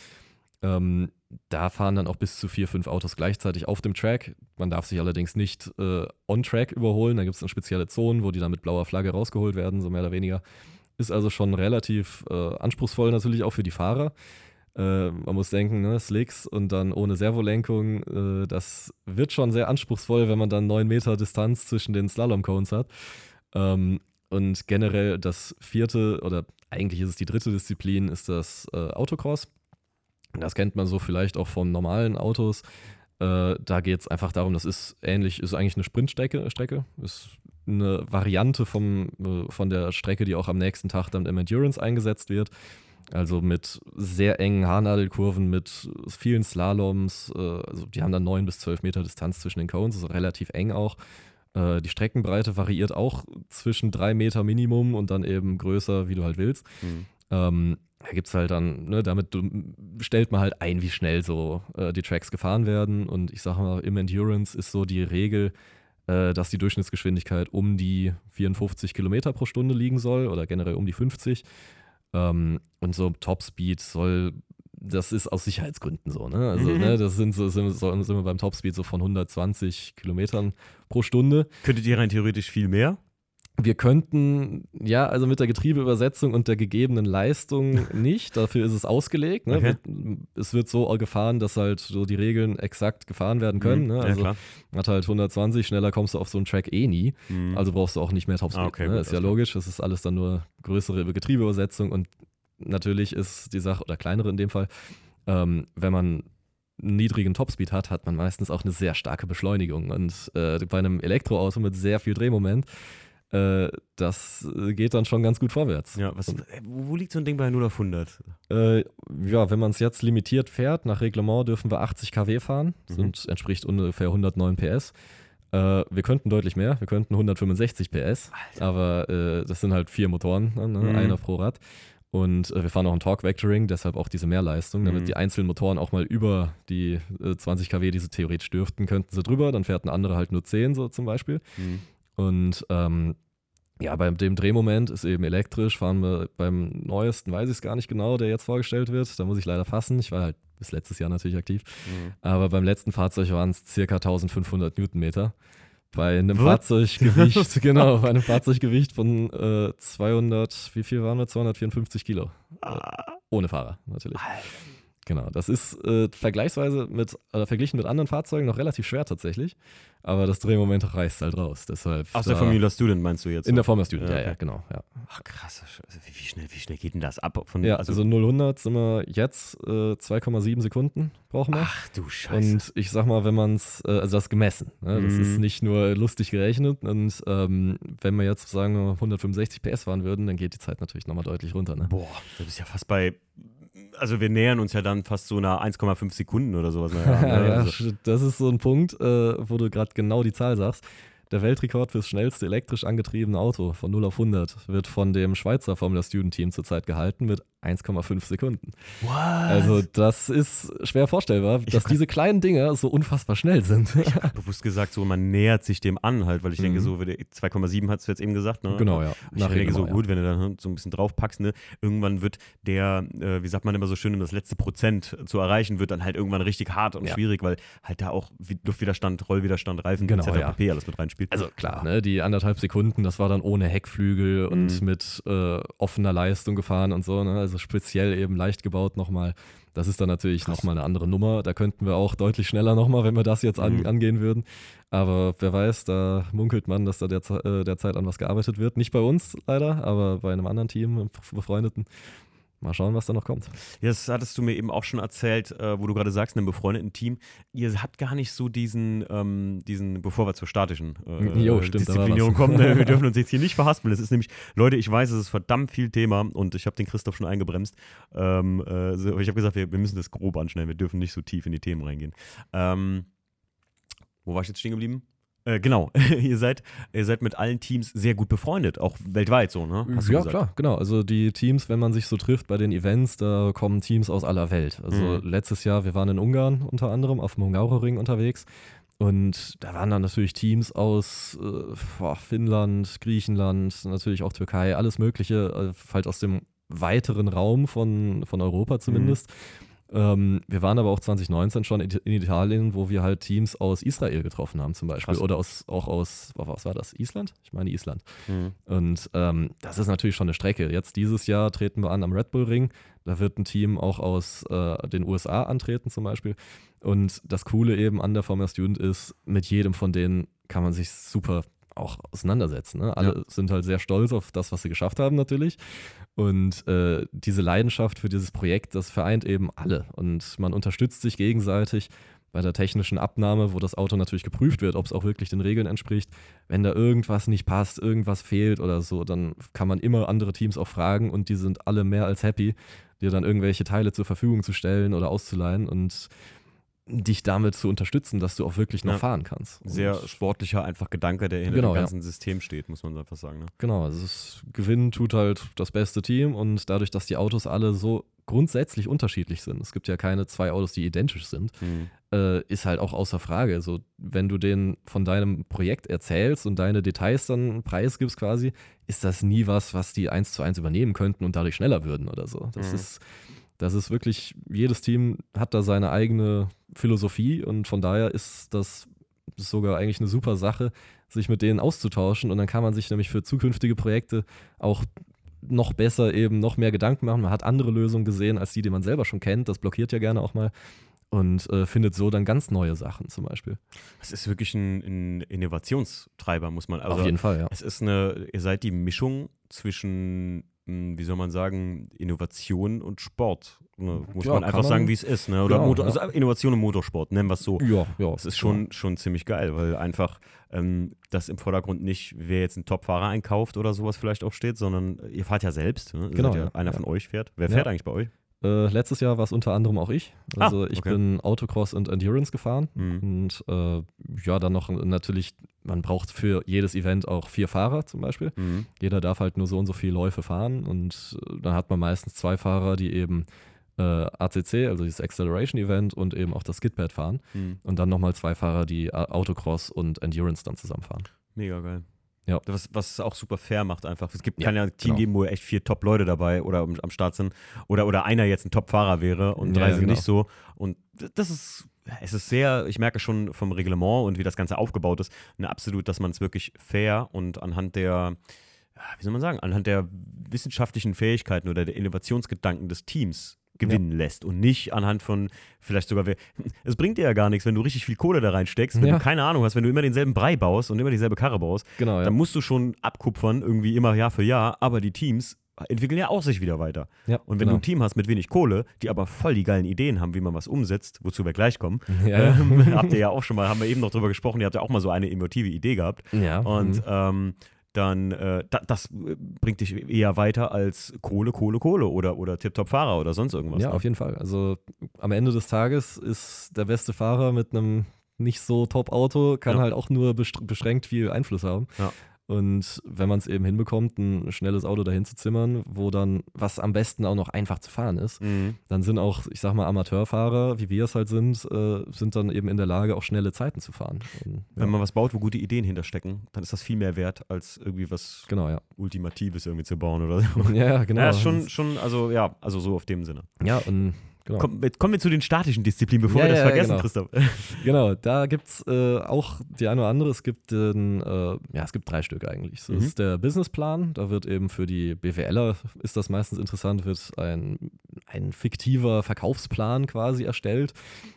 Ähm, da fahren dann auch bis zu vier, fünf Autos gleichzeitig auf dem Track. Man darf sich allerdings nicht äh, on-Track überholen. Da gibt es dann spezielle Zonen, wo die dann mit blauer Flagge rausgeholt werden, so mehr oder weniger. Ist also schon relativ äh, anspruchsvoll natürlich auch für die Fahrer. Äh, man muss denken, ne, Slicks und dann ohne Servolenkung, äh, das wird schon sehr anspruchsvoll, wenn man dann neun Meter Distanz zwischen den Slalom-Cones hat. Ähm, und generell das vierte oder eigentlich ist es die dritte Disziplin, ist das äh, Autocross. Das kennt man so vielleicht auch von normalen Autos. Äh, da geht es einfach darum, das ist ähnlich, ist eigentlich eine Sprintstrecke, Strecke, ist eine Variante vom, äh, von der Strecke, die auch am nächsten Tag dann im Endurance eingesetzt wird. Also mit sehr engen Haarnadelkurven, mit vielen Slaloms. Äh, also die haben dann 9 bis 12 Meter Distanz zwischen den Cones, also relativ eng auch. Die Streckenbreite variiert auch zwischen 3 Meter Minimum und dann eben größer, wie du halt willst. Mhm. Ähm, da gibt es halt dann, ne, damit stellt man halt ein, wie schnell so äh, die Tracks gefahren werden. Und ich sage mal, im Endurance ist so die Regel, äh, dass die Durchschnittsgeschwindigkeit um die 54 Kilometer pro Stunde liegen soll oder generell um die 50. Ähm, und so Topspeed soll, das ist aus Sicherheitsgründen so, ne? Also, Mhm. ne, das sind so, sind, so- sind wir beim Topspeed so von 120 Kilometern pro Stunde. Könntet ihr rein theoretisch viel mehr? Wir könnten, ja, also mit der Getriebeübersetzung und der gegebenen Leistung nicht, dafür ist es ausgelegt. Ne? Okay. Es wird so gefahren, dass halt so die Regeln exakt gefahren werden können. Mhm. Ne? Ja, Also klar. hat halt 120, schneller kommst du auf so einen Track eh nie. Mhm. Also brauchst du auch nicht mehr Topspeed. Ah, okay, ne? gut, Ist ja klar. logisch, das ist alles dann nur größere Getriebeübersetzung und natürlich ist die Sache, oder kleinere in dem Fall, ähm, wenn man einen niedrigen Topspeed hat, hat man meistens auch eine sehr starke Beschleunigung. Und äh, bei einem Elektroauto mit sehr viel Drehmoment, äh, das äh, geht dann schon ganz gut vorwärts. ja, was, äh, wo liegt so ein Ding bei 0 auf 100? Äh, ja, wenn man es jetzt limitiert fährt, nach Reglement dürfen wir 80 kW fahren, Mhm. sind, entspricht ungefähr 109 PS. Äh, wir könnten deutlich mehr, wir könnten 165 PS, aber äh, das sind halt vier Motoren, ne, ne, Mhm. einer pro Rad. Und äh, wir fahren auch ein Torque Vectoring, deshalb auch diese Mehrleistung, damit Mhm. die einzelnen Motoren auch mal über die äh, 20 kW, die sie theoretisch dürften, könnten sie drüber, dann fährt ein anderer halt nur 10 so zum Beispiel. Mhm. Und ähm, ja, bei dem Drehmoment ist eben elektrisch, fahren wir beim neuesten, weiß ich es gar nicht genau, der jetzt vorgestellt wird. Da muss ich leider fassen. Ich war halt bis letztes Jahr natürlich aktiv. Mhm. Aber beim letzten Fahrzeug waren es circa 1500 Newtonmeter. Bei einem Was? Fahrzeuggewicht, genau, bei einem Fahrzeuggewicht von äh, 200, wie viel waren wir? 254 Kilo. Ah, ohne Fahrer natürlich. Genau, das ist äh, vergleichsweise mit, äh, verglichen mit anderen Fahrzeugen noch relativ schwer tatsächlich, aber das Drehmoment reißt halt raus. Deshalb Aus der Formula Student meinst du jetzt? In der Formula Student, Ja, ja, ja, okay. genau. Ja, Ach krass, also wie, schnell, wie schnell geht denn das ab? Von, ja also, 0-100 sind wir jetzt äh, 2,7 Sekunden brauchen wir. ach du Scheiße. Und ich sag mal, wenn man es, äh, also das gemessen, ne? das Mhm. ist nicht nur lustig gerechnet. Und ähm, wenn wir jetzt sagen wir 165 PS fahren würden, dann geht die Zeit natürlich nochmal deutlich runter. Ne? Boah, du bist ja fast bei. Also wir nähern uns ja dann fast so einer 1,5 Sekunden oder sowas. Naja, ne? ja, also, das ist so ein Punkt, äh, wo du gerade genau die Zahl sagst. Der Weltrekord fürs schnellste elektrisch angetriebene Auto von 0 auf 100 wird von dem Schweizer Formula Student Team zurzeit gehalten mit 1,5 Sekunden. what? Also das ist schwer vorstellbar, dass hab- diese kleinen Dinger so unfassbar schnell sind. bewusst gesagt, so man nähert sich dem an halt, weil ich denke, Mhm. so würde- 2,7 hast du jetzt eben gesagt, ne? genau, ja. Ich Nach denke so, Regelnummer, gut, wenn du dann so ein bisschen draufpackst, ne, irgendwann wird der, äh, wie sagt man immer so schön, um das letzte Prozent zu erreichen, wird dann halt irgendwann richtig hart und Ja. schwierig, weil halt da auch Luftwiderstand, Rollwiderstand, Reifen, Genau, etc. ja. alles mit reinspielt. Also klar, ne, die anderthalb Sekunden, das war dann ohne Heckflügel und Mhm. mit äh, offener Leistung gefahren und so, ne? also speziell eben leicht gebaut nochmal. Das ist dann natürlich Krass. nochmal eine andere Nummer. Da könnten wir auch deutlich schneller nochmal, wenn wir das jetzt an, Mhm. angehen würden. Aber wer weiß, da munkelt man, dass da derzeit, äh, derzeit an was gearbeitet wird. Nicht bei uns leider, aber bei einem anderen Team, einem befreundeten. Mal schauen, was da noch kommt. Das hattest du mir eben auch schon erzählt, äh, wo du gerade sagst, in einem befreundeten Team. Ihr habt gar nicht so diesen, ähm, diesen bevor wir zur statischen äh, Jo, stimmt, Disziplinierung kommen, ne, wir dürfen uns jetzt hier nicht verhaspeln. Es ist nämlich, Leute, ich weiß, es ist verdammt viel Thema und ich habe den Christoph schon eingebremst. Ähm, äh, ich habe gesagt, wir, wir müssen das grob anschneiden, wir dürfen nicht so tief in die Themen reingehen. Ähm, wo war ich jetzt stehen geblieben? Äh, genau, ihr seid, ihr seid mit allen Teams sehr gut befreundet, auch weltweit so, ne? Hast ja, klar, genau. Also die Teams, wenn man sich so trifft bei den Events, da kommen Teams aus aller Welt. Also Mhm. letztes Jahr, wir waren in Ungarn unter anderem auf dem Hungaroring unterwegs. Und da waren dann natürlich Teams aus äh, boah, Finnland, Griechenland, natürlich auch Türkei, alles Mögliche, halt aus dem weiteren Raum von, von Europa zumindest. Ähm, wir waren aber auch 2019 schon in Italien, wo wir halt Teams aus Israel getroffen haben, zum Beispiel. Krass. Oder aus, auch aus, was war das? Island? Ich meine Island. Mhm. Und ähm, das ist natürlich schon eine Strecke. Jetzt dieses Jahr treten wir an am Red Bull Ring. Da wird ein Team auch aus äh, den USA antreten zum Beispiel. Und das Coole eben an der Formula Student ist, mit jedem von denen kann man sich super auch auseinandersetzen. Ne? Alle Ja. sind halt sehr stolz auf das, was sie geschafft haben natürlich. Und äh, diese Leidenschaft für dieses Projekt, das vereint eben alle. Und man unterstützt sich gegenseitig bei der technischen Abnahme, wo das Auto natürlich geprüft wird, ob es auch wirklich den Regeln entspricht. Wenn da irgendwas nicht passt, irgendwas fehlt oder so, dann kann man immer andere Teams auch fragen und die sind alle mehr als happy, dir dann irgendwelche Teile zur Verfügung zu stellen oder auszuleihen und dich damit zu unterstützen, dass du auch wirklich noch Ja. fahren kannst. Sehr Und sportlicher einfach Gedanke, der hinter Genau, dem ja. ganzen System steht, muss man so einfach sagen. Ne? Genau, also es Gewinnen tut halt das beste Team und dadurch, dass die Autos alle so grundsätzlich unterschiedlich sind, es gibt ja keine zwei Autos, die identisch sind, Mhm. äh, ist halt auch außer Frage. Also, wenn du denen von deinem Projekt erzählst und deine Details dann preisgibst quasi, ist das nie was, was die eins zu eins übernehmen könnten und dadurch schneller würden oder so. Das Mhm. ist, das ist wirklich, jedes Team hat da seine eigene Philosophie und von daher ist das sogar eigentlich eine super Sache, sich mit denen auszutauschen und dann kann man sich nämlich für zukünftige Projekte auch noch besser eben noch mehr Gedanken machen. Man hat andere Lösungen gesehen als die, die man selber schon kennt. Das blockiert ja gerne auch mal und äh, findet so dann ganz neue Sachen zum Beispiel. Es ist wirklich ein, ein Innovationstreiber, muss man. Also Auf jeden Fall, ja. Es ist eine, ihr seid die Mischung zwischen, wie soll man sagen, Innovation und Sport. Ne? Muss Ja, man einfach sagen, man- wie es ist. Ne? Oder Genau, Motor, ja. also Innovation und Motorsport, nennen wir es so. Ja, ja. Es ist schon, schon ziemlich geil, weil einfach ähm, das im Vordergrund nicht, wer jetzt einen Top-Fahrer einkauft oder sowas vielleicht auch steht, sondern ihr fahrt ja selbst. Ne? Genau, ja, ja. einer Ja. von euch fährt. Wer Ja. fährt eigentlich bei euch? Äh, letztes Jahr war es unter anderem auch ich. Also Ah, ich okay. bin Autocross und Endurance gefahren. Mhm. Und äh, ja, dann noch natürlich, man braucht für jedes Event auch vier Fahrer zum Beispiel. Mhm. Jeder darf halt nur so und so viele Läufe fahren und äh, dann hat man meistens zwei Fahrer, die eben äh, ACC, also dieses Acceleration Event und eben auch das Skidpad fahren Mhm. und dann nochmal zwei Fahrer, die Autocross und Endurance dann zusammenfahren. Mega geil. Ja. Was, was es auch super fair macht einfach. Es gibt, Ja, kann ja ein Team genau. geben, wo echt vier Top-Leute dabei oder am, am Start sind oder, oder einer jetzt ein Top-Fahrer wäre und Ja, drei ja, sind genau. nicht so. Und das ist, es ist sehr, ich merke schon vom Reglement und wie das Ganze aufgebaut ist, eine absolut, dass man es wirklich fair und anhand der wie soll man sagen, anhand der wissenschaftlichen Fähigkeiten oder der Innovationsgedanken des Teams gewinnen ja. lässt und nicht anhand von vielleicht sogar, es bringt dir ja gar nichts, wenn du richtig viel Kohle da reinsteckst, wenn ja. du keine Ahnung hast, wenn du immer denselben Brei baust und immer dieselbe Karre baust, genau, ja. dann musst du schon abkupfern, irgendwie immer Jahr für Jahr, aber die Teams entwickeln ja auch sich wieder weiter. Ja, und wenn genau. du ein Team hast mit wenig Kohle, die aber voll die geilen Ideen haben, wie man was umsetzt, wozu wir gleich kommen, ja. ähm, habt ihr ja auch schon mal, haben wir eben noch drüber gesprochen, ihr habt ja auch mal so eine emotive Idee gehabt. Ja. Und mhm. ähm, dann äh, da, das äh, bringt dich eher weiter als Kohle, Kohle, Kohle oder, oder Tip-Top-Fahrer oder sonst irgendwas. Ja, ne? auf jeden Fall. Also am Ende des Tages ist der beste Fahrer mit einem nicht so Top-Auto, kann ja. halt auch nur beschränkt viel Einfluss haben. Ja. Und wenn man es eben hinbekommt, ein schnelles Auto dahin zu zimmern, wo dann, was am besten auch noch einfach zu fahren ist, mhm. dann sind auch, ich sag mal, Amateurfahrer, wie wir es halt sind, äh, sind dann eben in der Lage, auch schnelle Zeiten zu fahren. Und, ja. Wenn man was baut, wo gute Ideen hinterstecken, dann ist das viel mehr wert, als irgendwie was genau, ja. Ultimatives irgendwie zu bauen oder so. Ja, genau. Ja, schon, schon, also ja, also so auf dem Sinne. Ja, und Genau. Komm, jetzt kommen wir zu den statischen Disziplinen, bevor ja, wir das ja, vergessen, genau. Christoph. Genau, da gibt es äh, auch die eine oder andere. Es gibt, äh, ja, es gibt drei Stück eigentlich. Das mhm. ist der Businessplan. Da wird eben für die BWLer, ist das meistens interessant, wird ein, ein fiktiver Verkaufsplan quasi erstellt.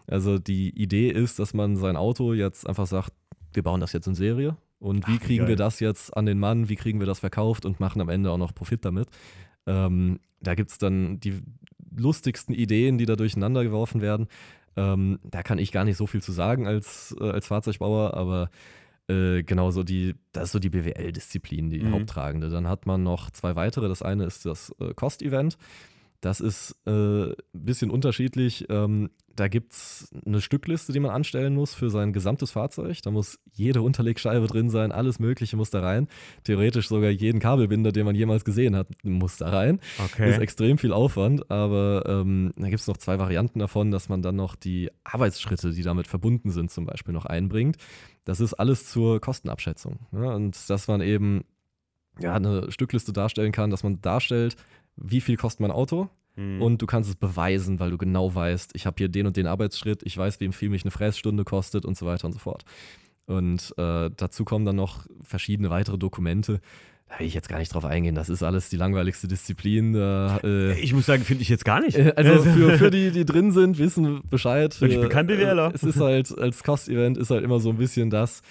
Also die Idee ist, dass man sein Auto jetzt einfach sagt, wir bauen das jetzt in Serie. Und wie Ach, kriegen geil. wir das jetzt an den Mann? Wie kriegen wir das verkauft und machen am Ende auch noch Profit damit? Ähm, da gibt es dann die lustigsten Ideen, die da durcheinander geworfen werden. Ähm, da kann ich gar nicht so viel zu sagen als, äh, als Fahrzeugbauer, aber äh, genau so die, das ist so die BWL-Disziplin, die mhm. Haupttragende. Dann hat man noch zwei weitere. Das eine ist das äh, Cost-Event. Das ist ein äh, bisschen unterschiedlich. Ähm, da gibt es eine Stückliste, die man anstellen muss für sein gesamtes Fahrzeug. Da muss jede Unterlegscheibe drin sein, alles Mögliche muss da rein. Theoretisch sogar jeden Kabelbinder, den man jemals gesehen hat, muss da rein. Okay. Das ist extrem viel Aufwand, aber ähm, da gibt es noch zwei Varianten davon, dass man dann noch die Arbeitsschritte, die damit verbunden sind, zum Beispiel noch einbringt. Das ist alles zur Kostenabschätzung. Ja? Und dass man eben ja, eine Stückliste darstellen kann, dass man darstellt, wie viel kostet mein Auto? Mhm. Und du kannst es beweisen, weil du genau weißt, ich habe hier den und den Arbeitsschritt, ich weiß, wie viel mich eine Fressstunde kostet und so weiter und so fort. Und äh, dazu kommen dann noch verschiedene weitere Dokumente. Da will ich jetzt gar nicht drauf eingehen. Das ist alles die langweiligste Disziplin. Äh, ich muss sagen, finde ich jetzt gar nicht. Äh, also für, für die, die drin sind, wissen Bescheid. Und ich bin kein BWLer. Es ist halt, als Cost-Event ist halt immer so ein bisschen das,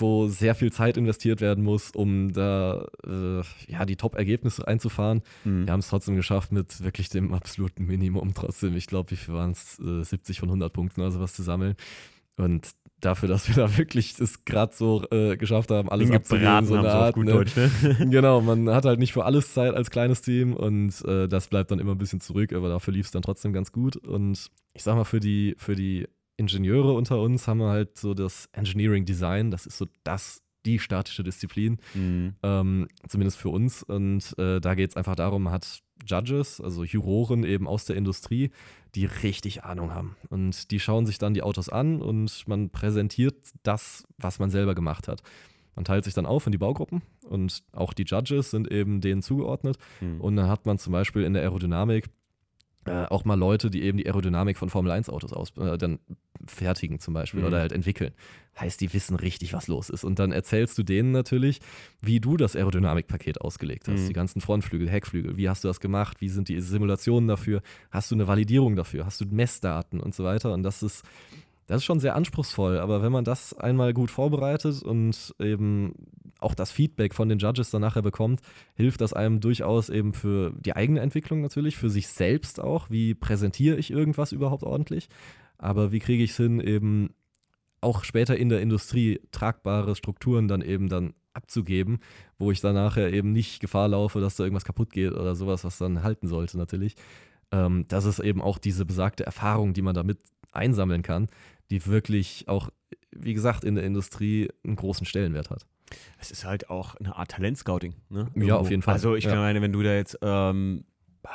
wo sehr viel Zeit investiert werden muss, um da äh, ja, die Top-Ergebnisse einzufahren. Mhm. Wir haben es trotzdem geschafft mit wirklich dem absoluten Minimum trotzdem. Ich glaube, wie viel waren es? Äh, 70 von 100 Punkten oder sowas zu sammeln. Und dafür, dass wir da wirklich es gerade so äh, geschafft haben, alles abzugeben, so eine Art. Ne? Deutsch, ne? genau, man hat halt nicht für alles Zeit als kleines Team und äh, das bleibt dann immer ein bisschen zurück, aber dafür lief es dann trotzdem ganz gut. Und ich sag mal, für die, für die Ingenieure unter uns haben wir halt so das Engineering Design, das ist so das, die statische Disziplin, mhm. ähm, zumindest für uns. Und äh, da geht es einfach darum, man hat Judges, also Juroren eben aus der Industrie, die richtig Ahnung haben. Und die schauen sich dann die Autos an und man präsentiert das, was man selber gemacht hat. Man teilt sich dann auf in die Baugruppen und auch die Judges sind eben denen zugeordnet. Mhm. Und dann hat man zum Beispiel in der Aerodynamik äh, auch mal Leute, die eben die Aerodynamik von Formel 1 Autos aus, äh, dann fertigen zum Beispiel mhm. oder halt entwickeln. Heißt, die wissen richtig, was los ist. Und dann erzählst du denen natürlich, wie du das Aerodynamikpaket ausgelegt hast. Mhm. Die ganzen Frontflügel, Heckflügel, wie hast du das gemacht? Wie sind die Simulationen dafür? Hast du eine Validierung dafür? Hast du Messdaten und so weiter? Und das ist das ist schon sehr anspruchsvoll, aber wenn man das einmal gut vorbereitet und eben auch das Feedback von den Judges dann nachher bekommt, hilft das einem durchaus eben für die eigene Entwicklung natürlich, für sich selbst auch. Wie präsentiere ich irgendwas überhaupt ordentlich? Aber wie kriege ich es hin, eben auch später in der Industrie tragbare Strukturen dann eben dann abzugeben, wo ich dann nachher eben nicht Gefahr laufe, dass da irgendwas kaputt geht oder sowas, was dann halten sollte natürlich. Ähm, das ist eben auch diese besagte Erfahrung, die man damit einsammeln kann, die wirklich auch, wie gesagt, in der Industrie einen großen Stellenwert hat. Es ist halt auch eine Art Talentscouting. Ne? Ja, auf jeden Fall. Also ich ja. meine, wenn du da jetzt ähm,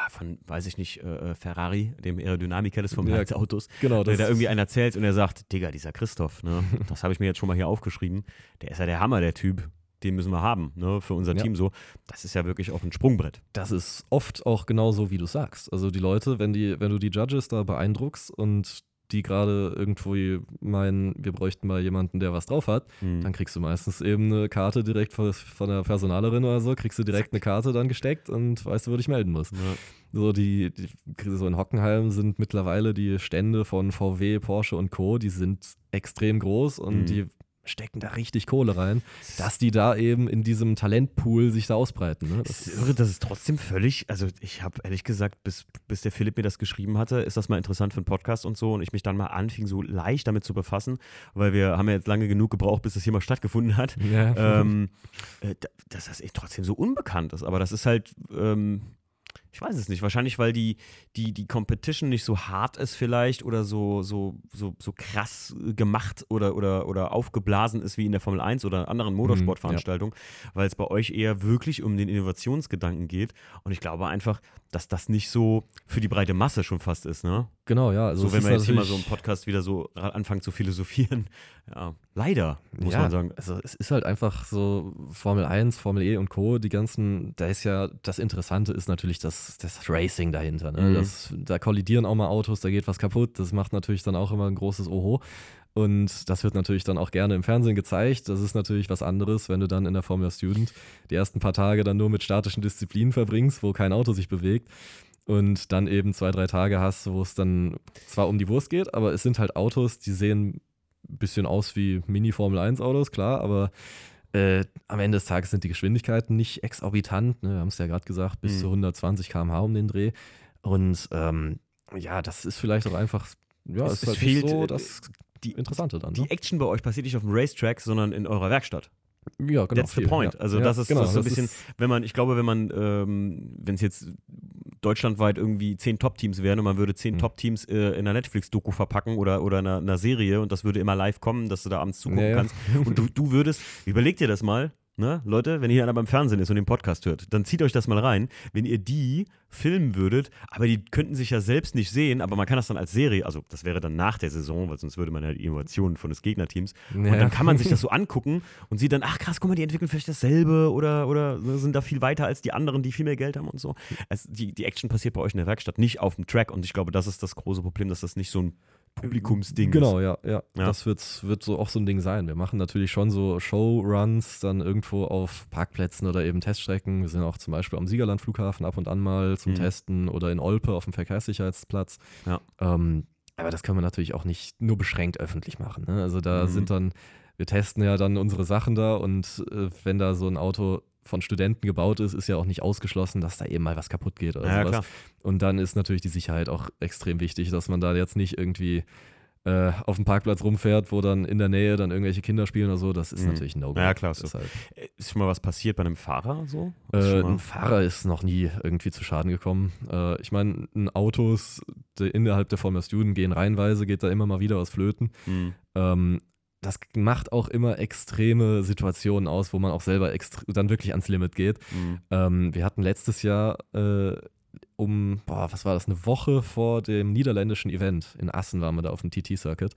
von, weiß ich nicht, äh, äh, Ferrari, dem Aerodynamiker des Formel 1 Autos, genau, der da irgendwie einer erzählt und er sagt, Digga, dieser Christoph, ne, das habe ich mir jetzt schon mal hier aufgeschrieben, der ist ja der Hammer, der Typ. Den müssen wir haben, ne, für unser ja. Team so. Das ist ja wirklich auch ein Sprungbrett. Das ist oft auch genauso, wie du sagst. Also die Leute, wenn die, wenn du die Judges da beeindruckst und die gerade irgendwo meinen, wir bräuchten mal jemanden, der was drauf hat, Mhm. dann kriegst du meistens eben eine Karte direkt von von der Personalerin oder so, kriegst du direkt eine Karte dann gesteckt und weißt du, wo dich melden musst. Ja. So, die, die, so in Hockenheim sind mittlerweile die Stände von VW, Porsche und Co., die sind extrem groß und Mhm. die stecken da richtig Kohle rein, dass die da eben in diesem Talentpool sich da ausbreiten. Ne? Es ist irre, dass es trotzdem völlig, also ich habe ehrlich gesagt, bis, bis der Philipp mir das geschrieben hatte, ist das mal interessant für einen Podcast und so und ich mich dann mal anfing, so leicht damit zu befassen, weil wir haben ja jetzt lange genug gebraucht, bis das hier mal stattgefunden hat, ja. ähm, äh, da- dass das echt trotzdem so unbekannt ist. Aber das ist halt, ähm, ich weiß es nicht, wahrscheinlich, weil die, die, die Competition nicht so hart ist vielleicht oder so, so, so, so krass gemacht oder, oder, oder aufgeblasen ist wie in der Formel 1 oder anderen Motorsportveranstaltungen, weil es bei euch eher wirklich um den Innovationsgedanken geht. Und ich glaube einfach, dass das nicht so für die breite Masse schon fast ist, ne? genau, ja. Also so, wenn wir jetzt hier mal so im Podcast wieder so anfangen zu philosophieren. Ja, leider, muss ja, man sagen. Also es ist halt einfach so Formel 1, Formel E und Co., die ganzen, da ist ja, das Interessante ist natürlich das, das Racing dahinter. Ne? Mhm. Das, da kollidieren auch mal Autos, da geht was kaputt, das macht natürlich dann auch immer ein großes Oho. Und das wird natürlich dann auch gerne im Fernsehen gezeigt. Das ist natürlich was anderes, wenn du dann in der Formula Student die ersten paar Tage dann nur mit statischen Disziplinen verbringst, wo kein Auto sich bewegt. Und dann eben zwei, drei Tage hast, wo es dann zwar um die Wurst geht, aber es sind halt Autos, die sehen ein bisschen aus wie Mini-Formel-1-Autos, klar, aber äh, am Ende des Tages sind die Geschwindigkeiten nicht exorbitant. Ne? Wir haben es ja gerade gesagt, bis Mhm. zu 120 km/h um den Dreh. Und ähm, ja, das ist vielleicht auch einfach, ja, Es- ist es halt fehlt, nicht so äh, das die- Interessante dann. Die Ne? Action bei euch passiert nicht auf dem Racetrack, sondern in eurer Werkstatt. Ja, genau. That's the viel, point. Ja. Also ja, das ist- genau, das ist so ein bisschen- Wenn man, ich glaube, wenn man, ähm, wenn es jetzt deutschlandweit irgendwie zehn Top-Teams wären und man würde zehn Mhm. Top-Teams äh, in einer Netflix-Doku verpacken oder, oder einer, einer Serie und das würde immer live kommen, dass du da abends zugucken Ja, ja. kannst. Und du, du würdest, überleg dir das mal, ne, Leute, wenn hier einer beim Fernsehen ist und den Podcast hört, dann zieht euch das mal rein. Wenn ihr die filmen würdet, aber die könnten sich ja selbst nicht sehen, aber man kann das dann als Serie, also das wäre dann nach der Saison, weil sonst würde man ja die Innovationen von des Gegnerteams und Ja. dann kann man sich das so angucken und sieht dann, ach krass, guck mal, die entwickeln vielleicht dasselbe oder, oder sind da viel weiter als die anderen, die viel mehr Geld haben und so. Es, die, die Action passiert bei euch in der Werkstatt, nicht auf dem Track und ich glaube, das ist das große Problem, dass das nicht so ein Publikumsding Genau, ist. ja, ja, Ja. Das wird, wird so auch so ein Ding sein. Wir machen natürlich schon so Showruns dann irgendwo auf Parkplätzen oder eben Teststrecken. Wir sind auch zum Beispiel am Siegerland-Flughafen ab und an mal zum Mhm. Testen oder in Olpe auf dem Verkehrssicherheitsplatz. Ja. Ähm, aber das können wir natürlich auch nicht nur beschränkt öffentlich machen. Ne? Also da Mhm. sind dann, wir testen ja dann unsere Sachen da und äh, wenn da so ein Auto von Studenten gebaut ist, ist ja auch nicht ausgeschlossen, dass da eben mal was kaputt geht oder Ja, sowas. klar. Und dann ist natürlich die Sicherheit auch extrem wichtig, dass man da jetzt nicht irgendwie äh, auf dem Parkplatz rumfährt, wo dann in der Nähe dann irgendwelche Kinder spielen oder so. Das ist Mhm. natürlich ein No-Go. Ja, klar, so. Deshalb. Äh, Ist schon mal was passiert bei einem Fahrer so? Ist Äh, ein Fahrer ist noch nie irgendwie zu Schaden gekommen. Äh, ich meine, ein Autos die innerhalb der Formula Student gehen reihenweise, geht da immer mal wieder was flöten. Mhm. Ähm, das macht auch immer extreme Situationen aus, wo man auch selber dann wirklich ans Limit geht. Mhm. Ähm, wir hatten letztes Jahr äh, um, boah, was war das, eine Woche vor dem niederländischen Event in Assen waren wir da auf dem TT-Circuit.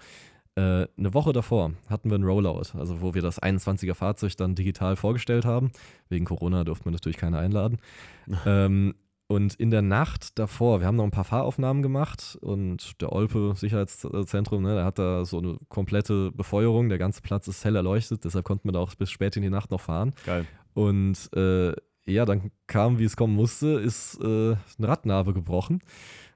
Äh, eine Woche davor hatten wir einen Rollout, also wo wir das 21er Fahrzeug dann digital vorgestellt haben. Wegen Corona durften wir natürlich keine einladen. ähm, und in der Nacht davor, wir haben noch ein paar Fahraufnahmen gemacht und der Olpe Sicherheitszentrum, ne, der hat da so eine komplette Befeuerung, der ganze Platz ist hell erleuchtet, deshalb konnten wir da auch bis spät in die Nacht noch fahren. Geil. Und äh, ja, dann kam, wie es kommen musste, ist äh, eine Radnabe gebrochen.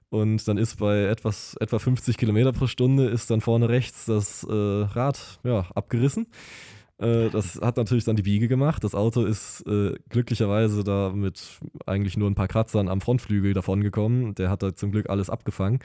Und dann ist bei etwas, etwa 50 Kilometer pro Stunde ist dann vorne rechts das äh, Rad ja, abgerissen. Äh, das hat natürlich dann die Biege gemacht. Das Auto ist äh, glücklicherweise da mit eigentlich nur ein paar Kratzern am Frontflügel davon gekommen. Der hat da zum Glück alles abgefangen.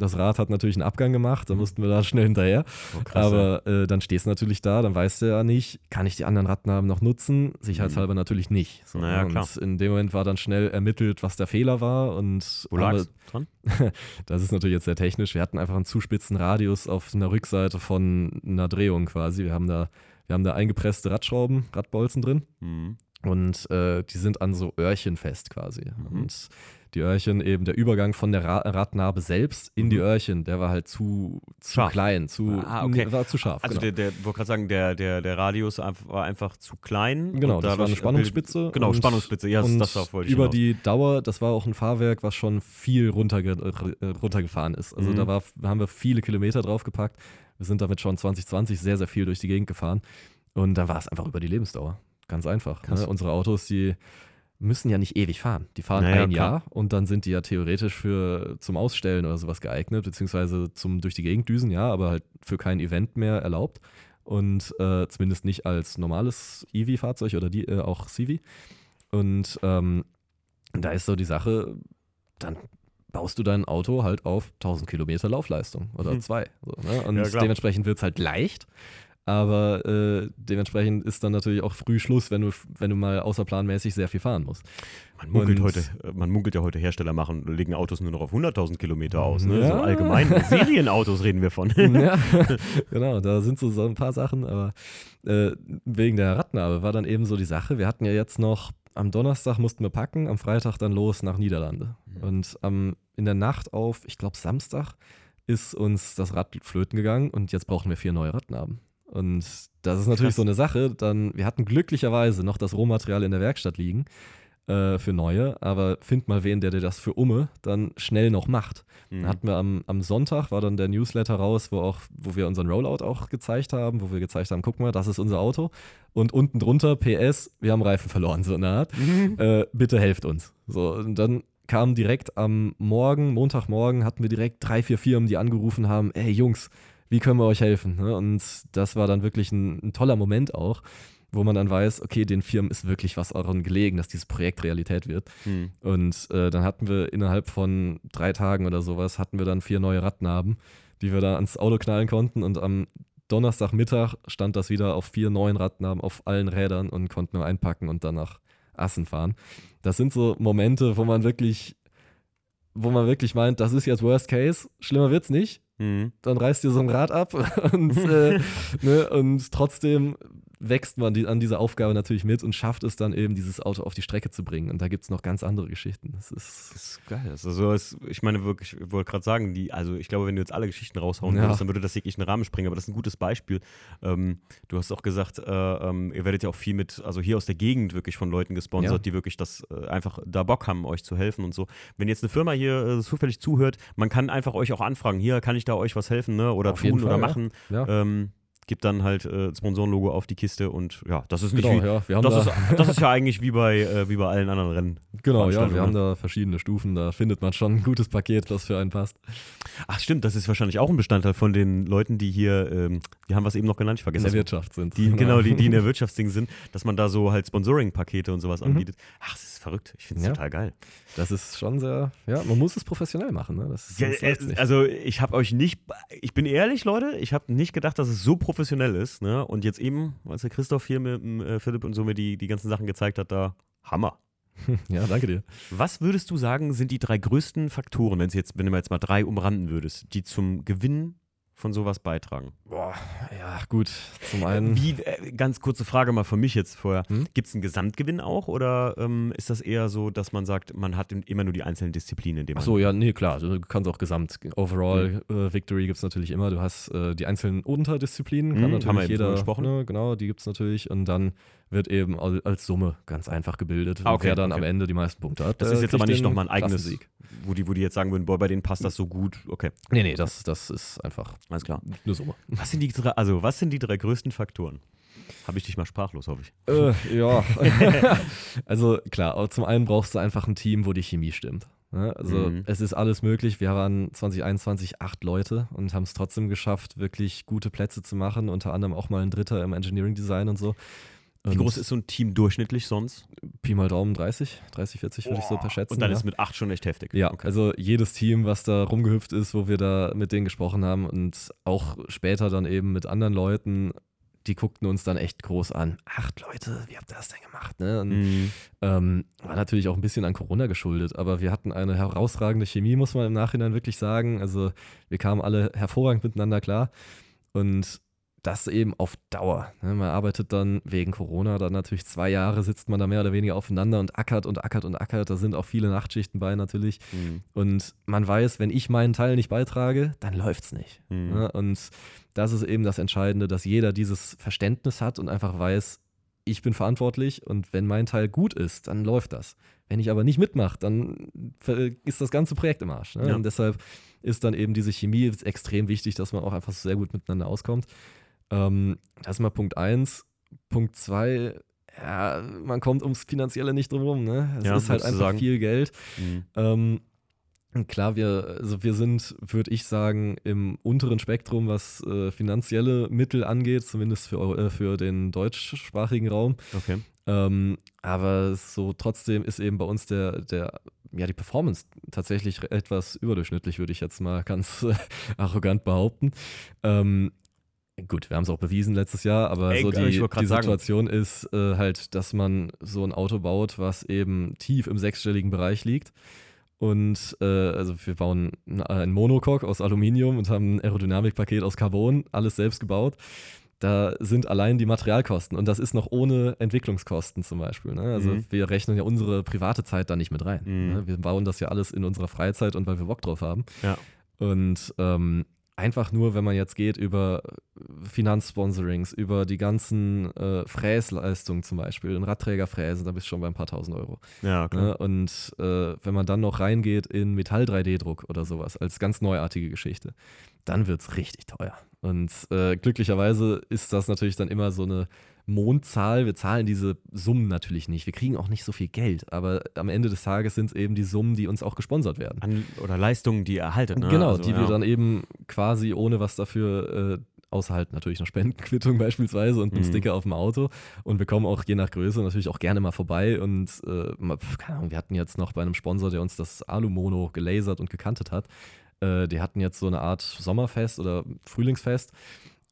Das Rad hat natürlich einen Abgang gemacht, da mussten wir da schnell hinterher. Oh, krass, Aber äh, dann stehst du natürlich da, dann weißt du ja nicht, kann ich die anderen Radnaben noch nutzen? Sicherheitshalber natürlich nicht. So, Naja, ne? klar. Und in dem Moment war dann schnell ermittelt, was der Fehler war. Und Wo lag's dran? das ist natürlich jetzt sehr technisch. Wir hatten einfach einen zu spitzen Radius auf einer Rückseite von einer Drehung quasi. Wir haben da, wir haben da eingepresste Radschrauben, Radbolzen drin. Mhm. Und äh, die sind an so Öhrchen fest quasi. Mhm. Und die Öhrchen eben, der Übergang von der Ra Radnabe selbst in die Mhm. Öhrchen, der war halt zu, zu Scharf. klein, zu, Ah, okay. war zu scharf. Also genau. der, der wollte gerade sagen, der, der, der Radius war einfach zu klein. Genau, das war eine Spannungsspitze. Genau, und- Spannungsspitze, ja, das, und das auch wollte ich über hinaus. die Dauer, das war auch ein Fahrwerk, was schon viel runterge runtergefahren ist. Also Mhm. da war, haben wir viele Kilometer draufgepackt. Wir sind damit schon 2020 sehr, sehr viel durch die Gegend gefahren. Und da war es einfach über die Lebensdauer. Ganz einfach. Ne? Unsere Autos, die müssen ja nicht ewig fahren. Die fahren Naja, ein klar. Jahr und dann sind die ja theoretisch für zum Ausstellen oder sowas geeignet, beziehungsweise zum durch die Gegend düsen, ja, aber halt für kein Event mehr erlaubt. Und äh, zumindest nicht als normales EV-Fahrzeug oder die, äh, auch CV. Und ähm, da ist so die Sache, dann baust du dein Auto halt auf 1000 Kilometer Laufleistung oder Hm. zwei. So, ne? Und Ja, dementsprechend wird es halt leicht. Aber äh, dementsprechend ist dann natürlich auch früh Schluss, wenn du, wenn du mal außerplanmäßig sehr viel fahren musst. Man munkelt, Und- heute, äh, man munkelt ja heute, Hersteller machen, legen Autos nur noch auf 100.000 Kilometer aus. Ne? Ja. So allgemein. Serienautos reden wir von. ja, genau, da sind so, so ein paar Sachen, aber äh, wegen der Radnabe war dann eben so die Sache, wir hatten ja jetzt noch, am Donnerstag mussten wir packen, am Freitag dann los nach Niederlande. Mhm. Und am in der Nacht auf, ich glaube Samstag, ist uns das Rad flöten gegangen und jetzt brauchen wir vier neue Radnaben. Und das ist natürlich Krass. so eine Sache, dann, wir hatten glücklicherweise noch das Rohmaterial in der Werkstatt liegen äh, für neue, aber find mal wen, der dir das für Umme dann schnell noch macht. Mhm. Dann hatten wir am, am Sonntag, war dann der Newsletter raus, wo, auch, wo wir unseren Rollout auch gezeigt haben, wo wir gezeigt haben, guck mal, das ist unser Auto. Und unten drunter, PS, wir haben Reifen verloren, so eine Art. Mhm. Äh, bitte helft uns. So, und dann kam direkt am Morgen, Montagmorgen, hatten wir direkt drei, vier Firmen, die angerufen haben, ey Jungs, wie können wir euch helfen? Ne? Und das war dann wirklich ein, ein toller Moment auch, wo man dann weiß, okay, den Firmen ist wirklich was daran gelegen, dass dieses Projekt Realität wird. Mhm. Und äh, dann hatten wir innerhalb von drei Tagen oder sowas, hatten wir dann vier neue Radnaben, die wir da ans Auto knallen konnten. Und am Donnerstagmittag stand das wieder auf vier neuen Radnaben auf allen Rädern und konnten wir einpacken und dann nach Assen fahren. Das sind so Momente, wo man wirklich, wo man wirklich meint, das ist jetzt Worst Case, schlimmer wird's nicht. Mhm. Dann reißt dir so ein Rad ab und, äh, ne, und trotzdem wächst man die, an dieser Aufgabe natürlich mit und schafft es dann eben, dieses Auto auf die Strecke zu bringen. Und da gibt es noch ganz andere Geschichten. Das ist Das ist geil. Ist Also es, ich meine wirklich, ich wollte gerade sagen, die, also ich glaube, wenn du jetzt alle Geschichten raushauen Ja. würdest, dann würde das wirklich einen Rahmen springen. Aber das ist ein gutes Beispiel. Ähm, du hast auch gesagt, äh, ähm, ihr werdet ja auch viel mit, also hier aus der Gegend wirklich von Leuten gesponsert, Ja. die wirklich das äh, einfach da Bock haben, euch zu helfen und so. Wenn jetzt eine Firma hier äh, zufällig zuhört, man kann einfach euch auch anfragen, hier kann ich da euch was helfen, ne? Oder Auf tun oder Fall, ja. machen. ja. Ähm, gibt dann halt äh, Sponsorenlogo auf die Kiste und ja, das ist nicht Genau, wie, ja, wir haben das, da, ist, das ist ja eigentlich wie bei, äh, wie bei allen anderen Rennen. genau, ja, wir Veranstaltungen, haben da verschiedene Stufen, da findet man schon ein gutes Paket, was für einen passt. Ach stimmt, das ist wahrscheinlich auch ein Bestandteil von den Leuten, die hier, ähm, die haben was eben noch genannt, ich In vergesse der das. Wirtschaft sind. Die, genau, die, die in der Wirtschaftsding sind, dass man da so halt Sponsoring-Pakete und sowas Mhm. anbietet. Ach, das ist verrückt. Ich finde es Ja. total geil. Das ist schon sehr, ja, man muss es professionell machen, ne? Das, ist- Ja, das äh, also ich habe euch nicht, ich bin ehrlich, Leute, ich habe nicht gedacht, dass es so professionell ist. Ne? Und jetzt eben, als der Christoph hier mit dem, äh, Philipp und so mir die, die ganzen Sachen gezeigt hat, da Hammer. ja, danke dir. Was würdest du sagen, sind die drei größten Faktoren, wenn jetzt, wenn du mal jetzt mal drei umranden würdest, die zum Gewinn von sowas beitragen? Boah, ja, gut. Zum einen. Wie, äh, ganz kurze Frage mal von mich jetzt vorher. Hm? Gibt es einen Gesamtgewinn auch oder ähm, ist das eher so, dass man sagt, man hat immer nur die einzelnen Disziplinen, in denen man. Achso, ja, nee, klar. Du kannst auch Gesamt. Overall äh, Victory gibt es natürlich immer. Du hast äh, die einzelnen Unterdisziplinen, kann haben wir natürlich eben drüber jeder. gesprochen. Ne, genau, die gibt es natürlich. Und dann wird eben al- als Summe ganz einfach gebildet, Ah, okay, wer dann okay. am Ende die meisten Punkte hat. Das ist jetzt aber nicht nochmal ein eigenes, Klassensieg. wo die, wo die jetzt sagen würden, boah, bei denen passt das so gut. Okay, Nee, nee, das, das ist einfach alles klar. eine Summe. Was sind die drei, also was sind die drei größten Faktoren? Habe ich dich mal sprachlos, hoffe ich. Äh, ja. also klar, aber zum einen brauchst du einfach ein Team, wo die Chemie stimmt. Ne? Also Mhm. es ist alles möglich. Wir waren 2021 acht Leute und haben es trotzdem geschafft, wirklich gute Plätze zu machen. Unter anderem auch mal ein Dritter im Engineering Design und so. Wie groß ist so ein Team durchschnittlich sonst? Pi mal Daumen 30, 30, 40 würde ich so verschätzen. Und dann ja. ist mit acht schon echt heftig. Ja, okay. also jedes Team, was da rumgehüpft ist, wo wir da mit denen gesprochen haben und auch später dann eben mit anderen Leuten, die guckten uns dann echt groß an. Acht Leute, wie habt ihr das denn gemacht? Ne? Und, Mhm. ähm, war natürlich auch ein bisschen an Corona geschuldet, aber wir hatten eine herausragende Chemie, muss man im Nachhinein wirklich sagen. Also wir kamen alle hervorragend miteinander klar und das eben auf Dauer. Ne? Man arbeitet dann wegen Corona dann natürlich zwei Jahre, sitzt man da mehr oder weniger aufeinander und ackert und ackert und ackert. Da sind auch viele Nachtschichten bei natürlich. Mhm. Und man weiß, wenn ich meinen Teil nicht beitrage, dann läuft es nicht. Mhm. Ne? Und das ist eben das Entscheidende, dass jeder dieses Verständnis hat und einfach weiß, ich bin verantwortlich und wenn mein Teil gut ist, dann läuft das. Wenn ich aber nicht mitmache, dann ist das ganze Projekt im Arsch. Ne? Ja. Und deshalb ist dann eben diese Chemie extrem wichtig, dass man auch einfach sehr gut miteinander auskommt. Ähm, das ist mal Punkt eins. Punkt zwei, ja, man kommt ums Finanzielle nicht drum rum. Ne? Es ja, ist halt einfach sagen. viel Geld. Mhm. Ähm, Klar, wir, also wir sind, würde ich sagen, im unteren Spektrum, was äh, finanzielle Mittel angeht, zumindest für, äh, für den deutschsprachigen Raum. Okay. Ähm, aber so trotzdem ist eben bei uns der, der, ja, die Performance tatsächlich etwas überdurchschnittlich, würde ich jetzt mal ganz äh, arrogant behaupten. Ähm, Gut, wir haben es auch bewiesen letztes Jahr, aber Ey, so die, die Situation sagen. ist äh, halt, dass man so ein Auto baut, was eben tief im sechsstelligen Bereich liegt. Und äh, also wir bauen ein Monocoque aus Aluminium und haben ein Aerodynamikpaket aus Carbon, alles selbst gebaut. Da sind allein die Materialkosten und das ist noch ohne Entwicklungskosten zum Beispiel. Ne? Also mhm. wir rechnen ja unsere private Zeit da nicht mit rein. Mhm. Ne? Wir bauen das ja alles in unserer Freizeit und weil wir Bock drauf haben. Ja. Und ähm, einfach nur, wenn man jetzt geht über Finanzsponsorings, über die ganzen äh, Fräsleistungen zum Beispiel, ein Radträger fräsen, da bist du schon bei ein paar tausend Euro. Ja, klar. Ne? Und äh, wenn man dann noch reingeht in Metall-3D-Druck oder sowas, als ganz neuartige Geschichte, dann wird es richtig teuer. Und äh, glücklicherweise ist das natürlich dann immer so eine Mondzahl. Wir zahlen diese Summen natürlich nicht. Wir kriegen auch nicht so viel Geld, aber am Ende des Tages sind es eben die Summen, die uns auch gesponsert werden. An, oder Leistungen, die ihr erhaltet. Ne? Genau, also, die ja. wir dann eben quasi ohne was dafür äh, außer halt natürlich eine Spendenquittung beispielsweise und einen mhm. Sticker auf dem Auto und wir kommen auch je nach Größe natürlich auch gerne mal vorbei und äh, keine Ahnung, wir hatten jetzt noch bei einem Sponsor, der uns das Alumono gelasert und gekantet hat, äh, die hatten jetzt so eine Art Sommerfest oder Frühlingsfest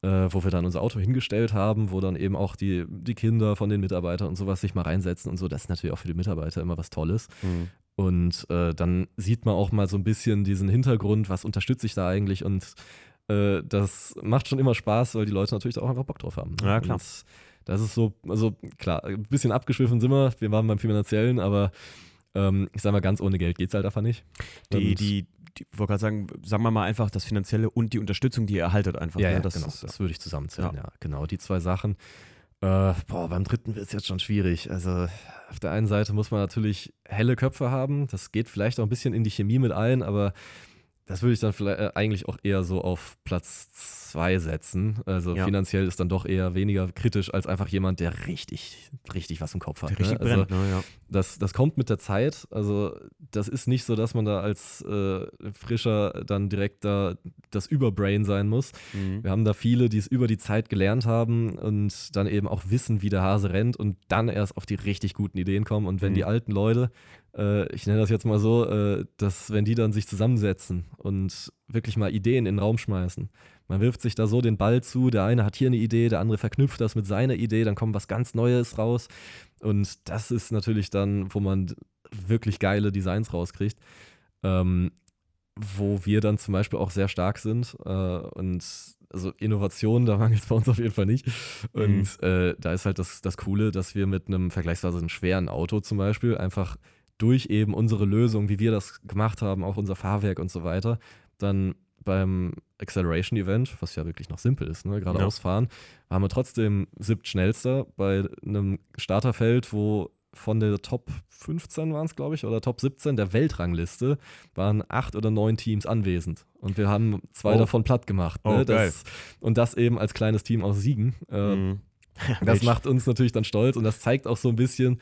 äh, wo wir dann unser Auto hingestellt haben, wo dann eben auch die, die Kinder von den Mitarbeitern und sowas sich mal reinsetzen und so. Das ist natürlich auch für die Mitarbeiter immer was Tolles. Mhm. Und äh, dann sieht man auch mal so ein bisschen diesen Hintergrund, was unterstütze ich da eigentlich und äh, das macht schon immer Spaß, weil die Leute natürlich auch einfach Bock drauf haben. Ja, klar. Und das ist so, also klar, ein bisschen abgeschwiffen sind wir, wir waren beim Finanziellen, aber ähm, ich sag mal, ganz ohne Geld geht es halt einfach nicht. Die, die, ich wollte gerade sagen, sagen wir mal einfach das Finanzielle und die Unterstützung, die ihr erhaltet einfach. Ja, ne? ja das, genau, ist, das würde ich zusammenzählen, ja. ja. Genau, die zwei Sachen. Äh, boah, beim dritten wird es jetzt schon schwierig. Also auf der einen Seite muss man natürlich helle Köpfe haben. Das geht vielleicht auch ein bisschen in die Chemie mit ein, aber das würde ich dann vielleicht äh, eigentlich auch eher so auf Platz zwei setzen. Also ja. finanziell ist dann doch eher weniger kritisch als einfach jemand, der richtig, richtig was im Kopf hat. Der richtig ne? also brennt, ne? ja. das, das kommt mit der Zeit. Also das ist nicht so, dass man da als äh, Frischer dann direkt da das Überbrain sein muss. Mhm. Wir haben da viele, die es über die Zeit gelernt haben und dann eben auch wissen, wie der Hase rennt und dann erst auf die richtig guten Ideen kommen. Und wenn mhm. die alten Leute äh, ich nenne das jetzt mal so, äh, dass wenn die dann sich zusammensetzen und wirklich mal Ideen in den Raum schmeißen, man wirft sich da so den Ball zu, der eine hat hier eine Idee, der andere verknüpft das mit seiner Idee, dann kommt was ganz Neues raus. Und das ist natürlich dann, wo man wirklich geile Designs rauskriegt. Ähm, wo wir dann zum Beispiel auch sehr stark sind. Äh, und also Innovation, da mangelt es bei uns auf jeden Fall nicht. Und mhm. äh, da ist halt das, das Coole, dass wir mit einem vergleichsweise schweren Auto zum Beispiel einfach durch eben unsere Lösung, wie wir das gemacht haben, auch unser Fahrwerk und so weiter, dann beim Acceleration Event, was ja wirklich noch simpel ist, ne, geradeaus ja. fahren, waren wir trotzdem siebt schnellster bei einem Starterfeld, wo von der Top 15 waren es, glaube ich, oder Top 17 der Weltrangliste waren acht oder neun Teams anwesend. Und wir haben zwei oh. davon platt gemacht. Ne? Oh, das, und das eben als kleines Team aus Siegen. Äh, mhm. das macht uns natürlich dann stolz und das zeigt auch so ein bisschen,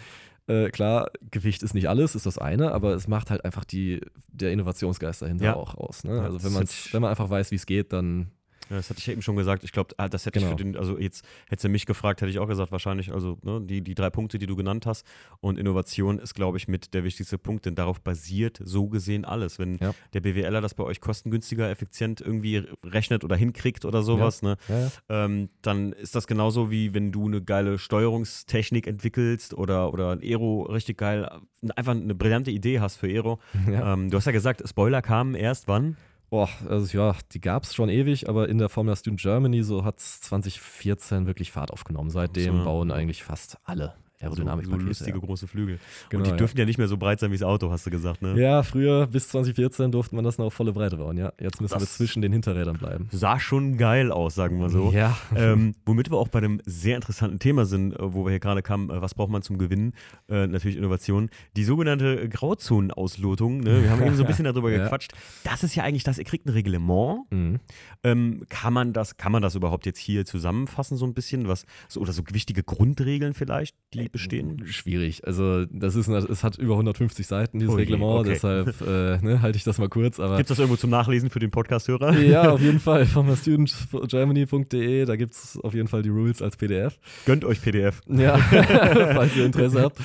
äh, klar, Gewicht ist nicht alles, ist das eine, aber es macht halt einfach die, der Innovationsgeist dahinter ja. auch aus. Ne? Also wenn, wenn man einfach weiß, wie es geht, dann ja, das hatte ich eben schon gesagt. Ich glaube, ah, das hätte genau. ich für den, also jetzt hättest du mich gefragt, hätte ich auch gesagt, wahrscheinlich, also ne, die, die drei Punkte, die du genannt hast. Und Innovation ist, glaube ich, mit der wichtigste Punkt, denn darauf basiert so gesehen alles. Wenn ja. der BWLer das bei euch kostengünstiger, effizient irgendwie rechnet oder hinkriegt oder sowas, ja. ne, ähm, dann ist das genauso wie wenn du eine geile Steuerungstechnik entwickelst oder, oder ein Aero richtig geil, einfach eine brillante Idee hast für Aero. Ähm, du hast ja gesagt, Spoiler kamen erst wann? Boah, also ja, die gab es schon ewig, aber in der Formula Student Germany so hat es 2014 wirklich Fahrt aufgenommen. Seitdem So. bauen eigentlich fast alle So, so Aerodynamikpakete. lustige ja. große Flügel. Genau, und die ja. dürfen ja. nicht mehr so breit sein wie das Auto, hast du gesagt, ne? Ja, früher bis 2014 durfte man das noch auf volle Breite bauen, ja. Jetzt müssen wir Das- zwischen den Hinterrädern bleiben. Sah schon geil aus, sagen wir so. Ja. ähm, womit wir auch bei einem sehr interessanten Thema sind, äh, wo wir hier gerade kamen, äh, was braucht man zum Gewinnen? Äh, natürlich Innovation. Die sogenannte Grauzonenauslotung. Ne? Wir haben eben so ein bisschen darüber gequatscht. Das ist ja eigentlich das, ihr kriegt ein Reglement. Mhm. Ähm, kann, man das, kann man das überhaupt jetzt hier zusammenfassen, so ein bisschen? Was, so, oder so wichtige Grundregeln vielleicht, die bestehen? Schwierig. Also, das ist, es hat über 150 Seiten, dieses Oh je, Reglement, okay. deshalb äh, ne, halte ich das mal kurz. Gibt es das irgendwo zum Nachlesen für den Podcast-Hörer? ja, auf jeden Fall. Von studentgermany.de, da gibt es auf jeden Fall die Rules als PDF. Gönnt euch PDF. Ja, falls ihr Interesse habt.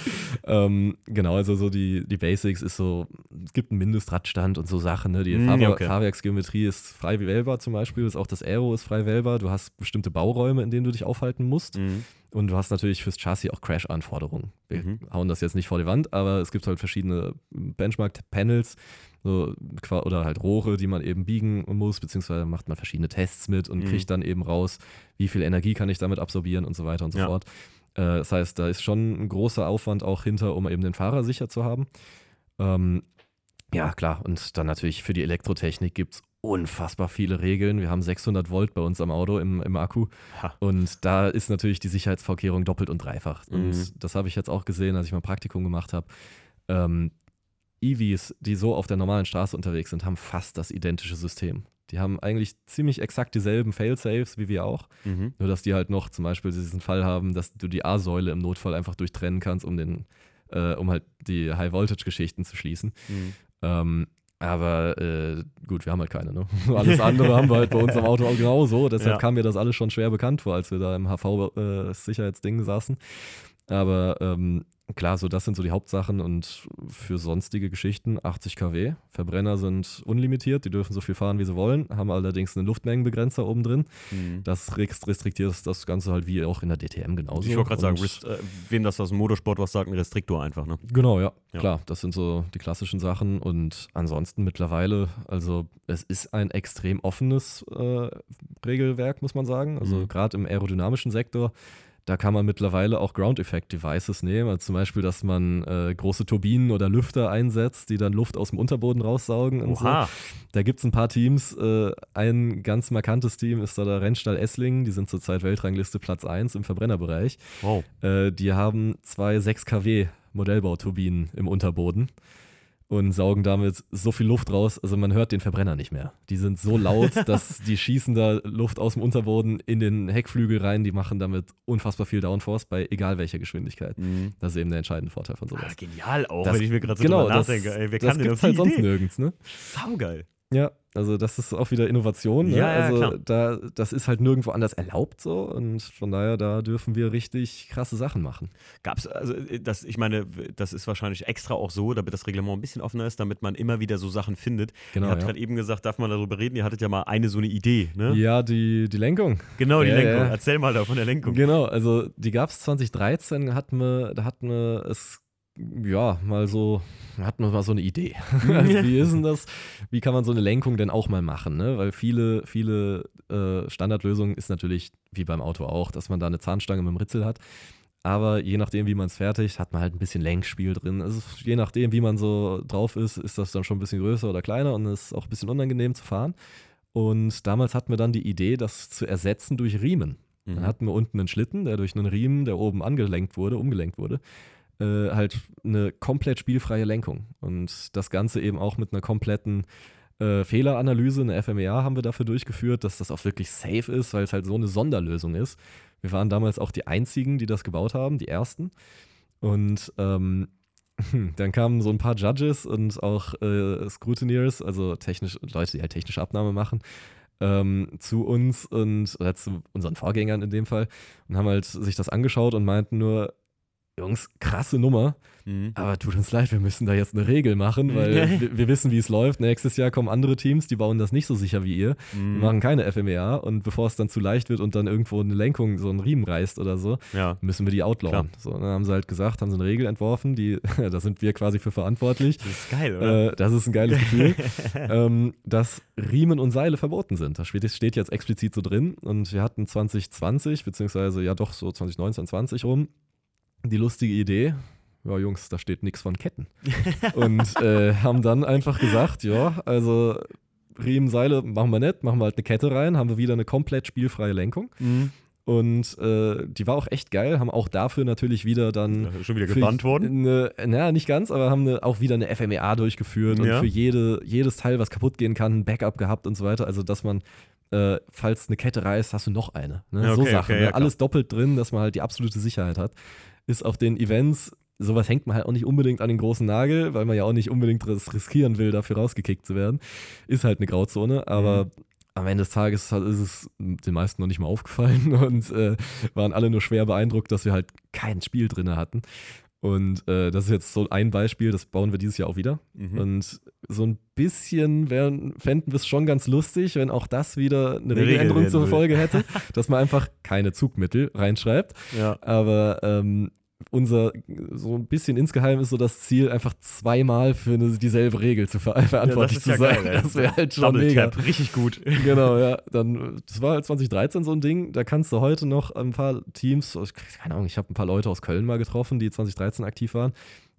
Ähm, genau, also so die, die Basics ist so, es gibt einen Mindestradstand und so Sachen. Ne? Die Mm, okay. Fahrwerksgeometrie ist frei wählbar zum Beispiel, ist auch das Aero ist frei wählbar. Du hast bestimmte Bauräume, in denen du dich aufhalten musst. Mhm. Und du hast natürlich fürs Chassis auch Crash-Anforderungen. Wir Mhm. hauen das jetzt nicht vor die Wand, aber es gibt halt verschiedene Benchmark-Panels so, oder halt Rohre, die man eben biegen muss, beziehungsweise macht man verschiedene Tests mit und Mhm. kriegt dann eben raus, wie viel Energie kann ich damit absorbieren und so weiter und so Ja. fort. Äh, das heißt, da ist schon ein großer Aufwand auch hinter, um eben den Fahrer sicher zu haben. Ähm, ja, klar. Und dann natürlich für die Elektrotechnik gibt es unfassbar viele Regeln. Wir haben 600 Volt bei uns am Auto im, im Akku. Ha. Und da ist natürlich die Sicherheitsvorkehrung doppelt und dreifach. Mhm. Und das habe ich jetzt auch gesehen, als ich mein Praktikum gemacht habe. Ähm, EVs, die so auf der normalen Straße unterwegs sind, haben fast das identische System. Die haben eigentlich ziemlich exakt dieselben Fail-Safes wie wir auch. Mhm. Nur, dass die halt noch zum Beispiel diesen Fall haben, dass du die A-Säule im Notfall einfach durchtrennen kannst, um, den, äh, um halt die High-Voltage-Geschichten zu schließen. Mhm. Ähm, aber äh, gut, wir haben halt keine. Ne? Alles andere haben wir halt bei uns am Auto auch genauso. Deshalb Ja. kam mir das alles schon schwer bekannt vor, als wir da im HV-Sicherheitsding saßen. Aber ähm, klar, so das sind so die Hauptsachen und für sonstige Geschichten 80 kW. Verbrenner sind unlimitiert, die dürfen so viel fahren, wie sie wollen, haben allerdings einen Luftmengenbegrenzer oben drin. Mhm. Das rest- restriktiert das Ganze halt wie auch in der DTM genauso. Ich wollte gerade sagen, Rest, äh, wem das aus dem Motorsport was sagt, ein Restriktor einfach, ne? Genau, ja. Ja. Klar, das sind so die klassischen Sachen. Und ansonsten mittlerweile, also es ist ein extrem offenes äh, Regelwerk, muss man sagen. Also Mhm. gerade im aerodynamischen Sektor, da kann man mittlerweile auch Ground-Effect-Devices nehmen. Also zum Beispiel, dass man äh, große Turbinen oder Lüfter einsetzt, die dann Luft aus dem Unterboden raussaugen und so. Oha. Da gibt es ein paar Teams. Äh, ein ganz markantes Team ist da der Rennstall Esslingen. Die sind zurzeit Weltrangliste Platz 1 im Verbrennerbereich. Wow. Äh, die haben zwei 6 kW Modellbauturbinen im Unterboden und saugen damit so viel Luft raus, also man hört den Verbrenner nicht mehr. Die sind so laut, dass die schießen da Luft aus dem Unterboden in den Heckflügel rein, die machen damit unfassbar viel Downforce bei egal welcher Geschwindigkeit. Mhm. Das ist eben der entscheidende Vorteil von Ah, sowas. genial auch, Das- wenn ich mir gerade so genau, das, nachdenke. Ey, wer das kann denn gibt's halt sonst Idee? nirgends, ne? Saugeil. Ja, also das ist auch wieder Innovation. Ne? Ja, ja, also klar. da, das ist halt nirgendwo anders erlaubt so und von daher, da dürfen wir richtig krasse Sachen machen. Gab's, also äh, das, ich meine, das ist wahrscheinlich extra auch so, damit das Reglement ein bisschen offener ist, damit man immer wieder so Sachen findet. Genau, Ihr habt ja. gerade eben gesagt, darf man darüber reden? Ihr hattet ja mal eine so eine Idee, ne? Ja, die, die Lenkung. Genau, die Ja, Lenkung. Erzähl mal da von der Lenkung. Genau, also die gab es 2013, hatten wir, da hatten wir es, ja, mal so, hatten wir mal so eine Idee. also, wie ist denn das? Wie kann man so eine Lenkung denn auch mal machen? Ne? Weil viele, viele äh, Standardlösungen ist natürlich, wie beim Auto auch, dass man da eine Zahnstange mit einem Ritzel hat. Aber je nachdem, wie man es fertigt, hat man halt ein bisschen Lenkspiel drin. Also je nachdem, wie man so drauf ist, ist das dann schon ein bisschen größer oder kleiner und ist auch ein bisschen unangenehm zu fahren. Und damals hatten wir dann die Idee, das zu ersetzen durch Riemen. Dann Mhm. hatten wir unten einen Schlitten, der durch einen Riemen, der oben angelenkt wurde, umgelenkt wurde, äh, halt eine komplett spielfreie Lenkung. Und das Ganze eben auch mit einer kompletten äh, Fehleranalyse, eine FMEA haben wir dafür durchgeführt, dass das auch wirklich safe ist, weil es halt so eine Sonderlösung ist. Wir waren damals auch die einzigen, die das gebaut haben, die ersten. Und ähm, dann kamen so ein paar Judges und auch äh, Scrutineers, also technisch, Leute, die halt technische Abnahme machen, ähm, zu uns und oder zu unseren Vorgängern in dem Fall und haben halt sich das angeschaut und meinten nur, Jungs, krasse Nummer. Mhm. Aber tut uns leid, wir müssen da jetzt eine Regel machen, weil wir, wir wissen, wie es läuft. Nächstes Jahr kommen andere Teams, die bauen das nicht so sicher wie ihr. Mhm. machen keine FMEA und bevor es dann zu leicht wird und dann irgendwo eine Lenkung so einen Riemen reißt oder so, Ja. müssen wir die outlawen. So, dann haben sie halt gesagt, haben sie eine Regel entworfen, die, da sind wir quasi für verantwortlich. Das ist geil, oder? Äh, das ist ein geiles Gefühl, ähm, dass Riemen und Seile verboten sind. Das steht, steht jetzt explizit so drin. Und wir hatten 2020, beziehungsweise ja doch so 2019, 20 rum, die lustige Idee, ja Jungs, da steht nichts von Ketten. und äh, haben dann einfach gesagt, ja, also Riemen, Seile machen wir nicht, machen wir halt eine Kette rein, haben wir wieder eine komplett spielfreie Lenkung. Mhm. Und äh, die war auch echt geil, haben auch dafür natürlich wieder dann Ja, Schon wieder gebannt worden. Eine, naja, nicht ganz, aber haben eine, auch wieder eine FMEA durchgeführt und Ja. für jede, jedes Teil, was kaputt gehen kann, ein Backup gehabt und so weiter. Also, dass man, äh, falls eine Kette reißt, hast du noch eine. Ne? Ja, so okay, Sachen. okay, ne? Alles doppelt drin, dass man halt die absolute Sicherheit hat. Ist auf den Events, sowas hängt man halt auch nicht unbedingt an den großen Nagel, weil man ja auch nicht unbedingt ris- riskieren will, dafür rausgekickt zu werden. Ist halt eine Grauzone, aber. Mhm. Am Ende des Tages ist es den meisten noch nicht mal aufgefallen und äh, waren alle nur schwer beeindruckt, dass wir halt kein Spiel drin hatten. Und äh, das ist jetzt so ein Beispiel, das bauen wir dieses Jahr auch wieder. Mhm. Und so ein bisschen wären, fänden wir es schon ganz lustig, wenn auch das wieder eine, Eine Regel Regeländerung werden zur. Folge hätte, dass man einfach keine Zugmittel reinschreibt. Ja. Aber ähm, unser, so ein bisschen insgeheim ist so das Ziel, einfach zweimal für eine, dieselbe Regel zu ver verantwortlich ist zu ja sein. geil, das wäre halt schon Double mega. Tap, richtig gut. Genau, ja. Dann, das war halt 2013 so ein Ding. Da kannst du heute noch ein paar Teams, ich- keine Ahnung, ich habe ein paar Leute aus Köln mal getroffen, die 2013 aktiv waren.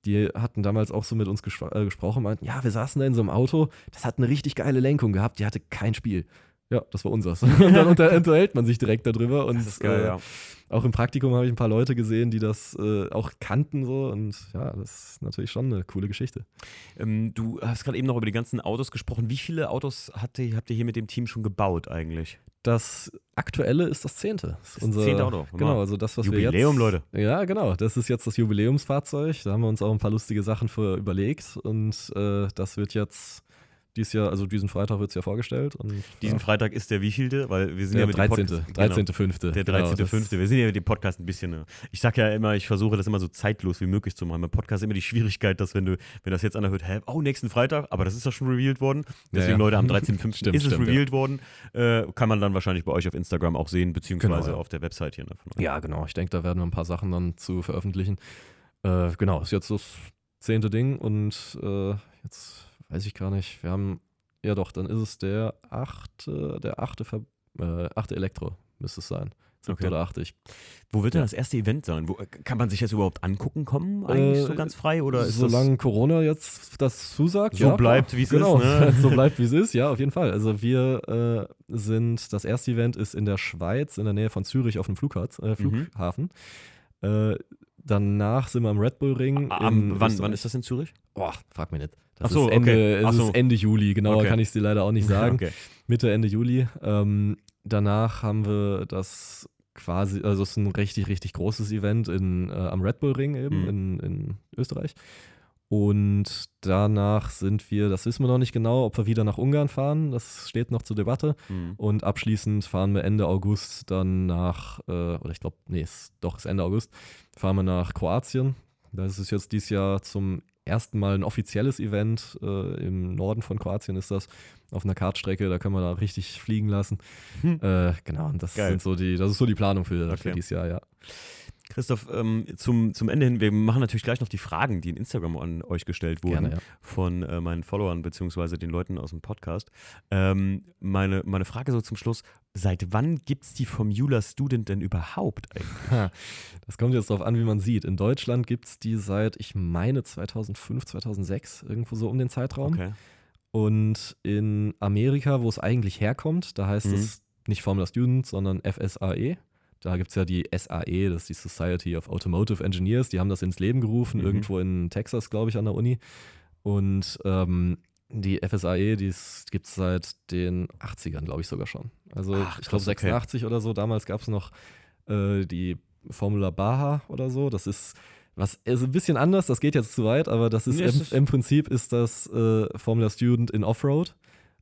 Die hatten damals auch so mit uns gesp äh, gesprochen, meinten, ja, wir saßen da in so einem Auto, das hat eine richtig geile Lenkung gehabt, die hatte kein Spiel. Ja, das war unseres. Und dann unter unterhält man sich direkt darüber. Und geil, äh, ja. auch im Praktikum habe ich ein paar Leute gesehen, die das äh, auch kannten so. Und ja, das ist natürlich schon eine coole Geschichte. Ähm, du hast gerade eben noch über die ganzen Autos gesprochen. Wie viele Autos habt ihr, habt ihr hier mit dem Team schon gebaut eigentlich? Das aktuelle ist das zehnte. Das ist Das zehnte Auto, Genau, Hammer. also das, was Jubiläum, wir jetzt, Leute. Ja, genau. Das ist jetzt das Jubiläumsfahrzeug. Da haben wir uns auch ein paar lustige Sachen für überlegt. Und äh, das wird jetzt dieses Jahr, also diesen Freitag wird es ja vorgestellt. Und, Diesen ja, Freitag ist der wievielte? Weil wir sind der ja mit dem 13. Podcast- 13. 5. Genau. Der Genau, 13.5. das- wir sind ja mit dem Podcast ein bisschen. äh, Ich sag ja immer, ich versuche das immer so zeitlos wie möglich zu machen. Beim Podcast ist immer die Schwierigkeit, dass wenn du, wenn das jetzt einer hört, hä, oh, nächsten Freitag, aber das ist doch schon revealed worden. Deswegen, ja. Leute, am 13.5. Stimmt, ist es stimmt, revealed worden. Äh, kann man dann wahrscheinlich bei euch auf Instagram auch sehen, beziehungsweise Genau, ja. auf der Website hier. Ne. Ja, genau. Ich denke, da werden wir ein paar Sachen dann zu veröffentlichen. Äh, genau, ist jetzt das zehnte Ding und äh, jetzt weiß ich gar nicht. Wir haben, ja doch, dann ist es der achte, der achte, Ver äh, achte Elektro müsste es sein. Okay. oder achte. Ich, Wo wird denn Ja. das erste Event sein? Wo, kann man sich das überhaupt angucken kommen? Eigentlich Äh, so ganz frei? Oder ist solange Corona jetzt das zusagt, So ja, bleibt, wie es genau. ist, ne? so bleibt, wie es ist, ja, auf jeden Fall. Also wir äh, sind, das erste Event ist in der Schweiz, in der Nähe von Zürich auf dem Flughafen. Äh, Mhm. Flughafen. Äh, danach sind wir am Red Bull Ring. Am, wann, wann ist das in Zürich? Boah, frag mich nicht. Das so, ist, Ende, okay. es so. ist Ende Juli, genauer Okay. kann ich es dir leider auch nicht sagen. okay. Mitte, Ende Juli. Ähm, danach haben wir das quasi, also es ist ein richtig, richtig großes Event in, äh, am Red Bull Ring eben Mhm. in, in Österreich. Und danach sind wir, das wissen wir noch nicht genau, ob wir wieder nach Ungarn fahren. Das steht noch zur Debatte. Hm. Und abschließend fahren wir Ende August dann nach, äh, oder ich glaube, nee, ist, doch, ist Ende August, fahren wir nach Kroatien. Das ist jetzt dieses Jahr zum ersten Mal ein offizielles Event. Äh, Im Norden von Kroatien ist das auf einer Kartstrecke, da können wir da richtig fliegen lassen. Hm. Äh, genau, und das Geil. sind so die, das ist so die Planung für, für Okay. dieses Jahr, ja. Christoph, ähm, zum, zum Ende hin, wir machen natürlich gleich noch die Fragen, die in Instagram an euch gestellt wurden. Gerne, ja. von äh, meinen Followern beziehungsweise den Leuten aus dem Podcast. Ähm, meine, meine Frage so zum Schluss: Seit wann gibt es die Formula Student denn überhaupt eigentlich? Das kommt jetzt darauf an, wie man sieht. In Deutschland gibt es die seit, ich meine, 2005, 2006, irgendwo so um den Zeitraum. Okay. Und in Amerika, wo es eigentlich herkommt, da heißt Mhm. es nicht Formula Student, sondern FSAE. Da gibt es ja die SAE, das ist die Society of Automotive Engineers. Die haben das ins Leben gerufen, Mhm. irgendwo in Texas, glaube ich, an der Uni. Und ähm, die FSAE, die gibt es seit den 80ern, glaube ich, sogar schon. Also Ach, ich glaube krass, okay. 86 oder so. Damals gab es noch äh, die Formula Baja oder so. Das ist was ist ein bisschen anders, das geht jetzt zu weit, aber das ist, Nee, im, im Prinzip ist das äh, Formula Student in Offroad.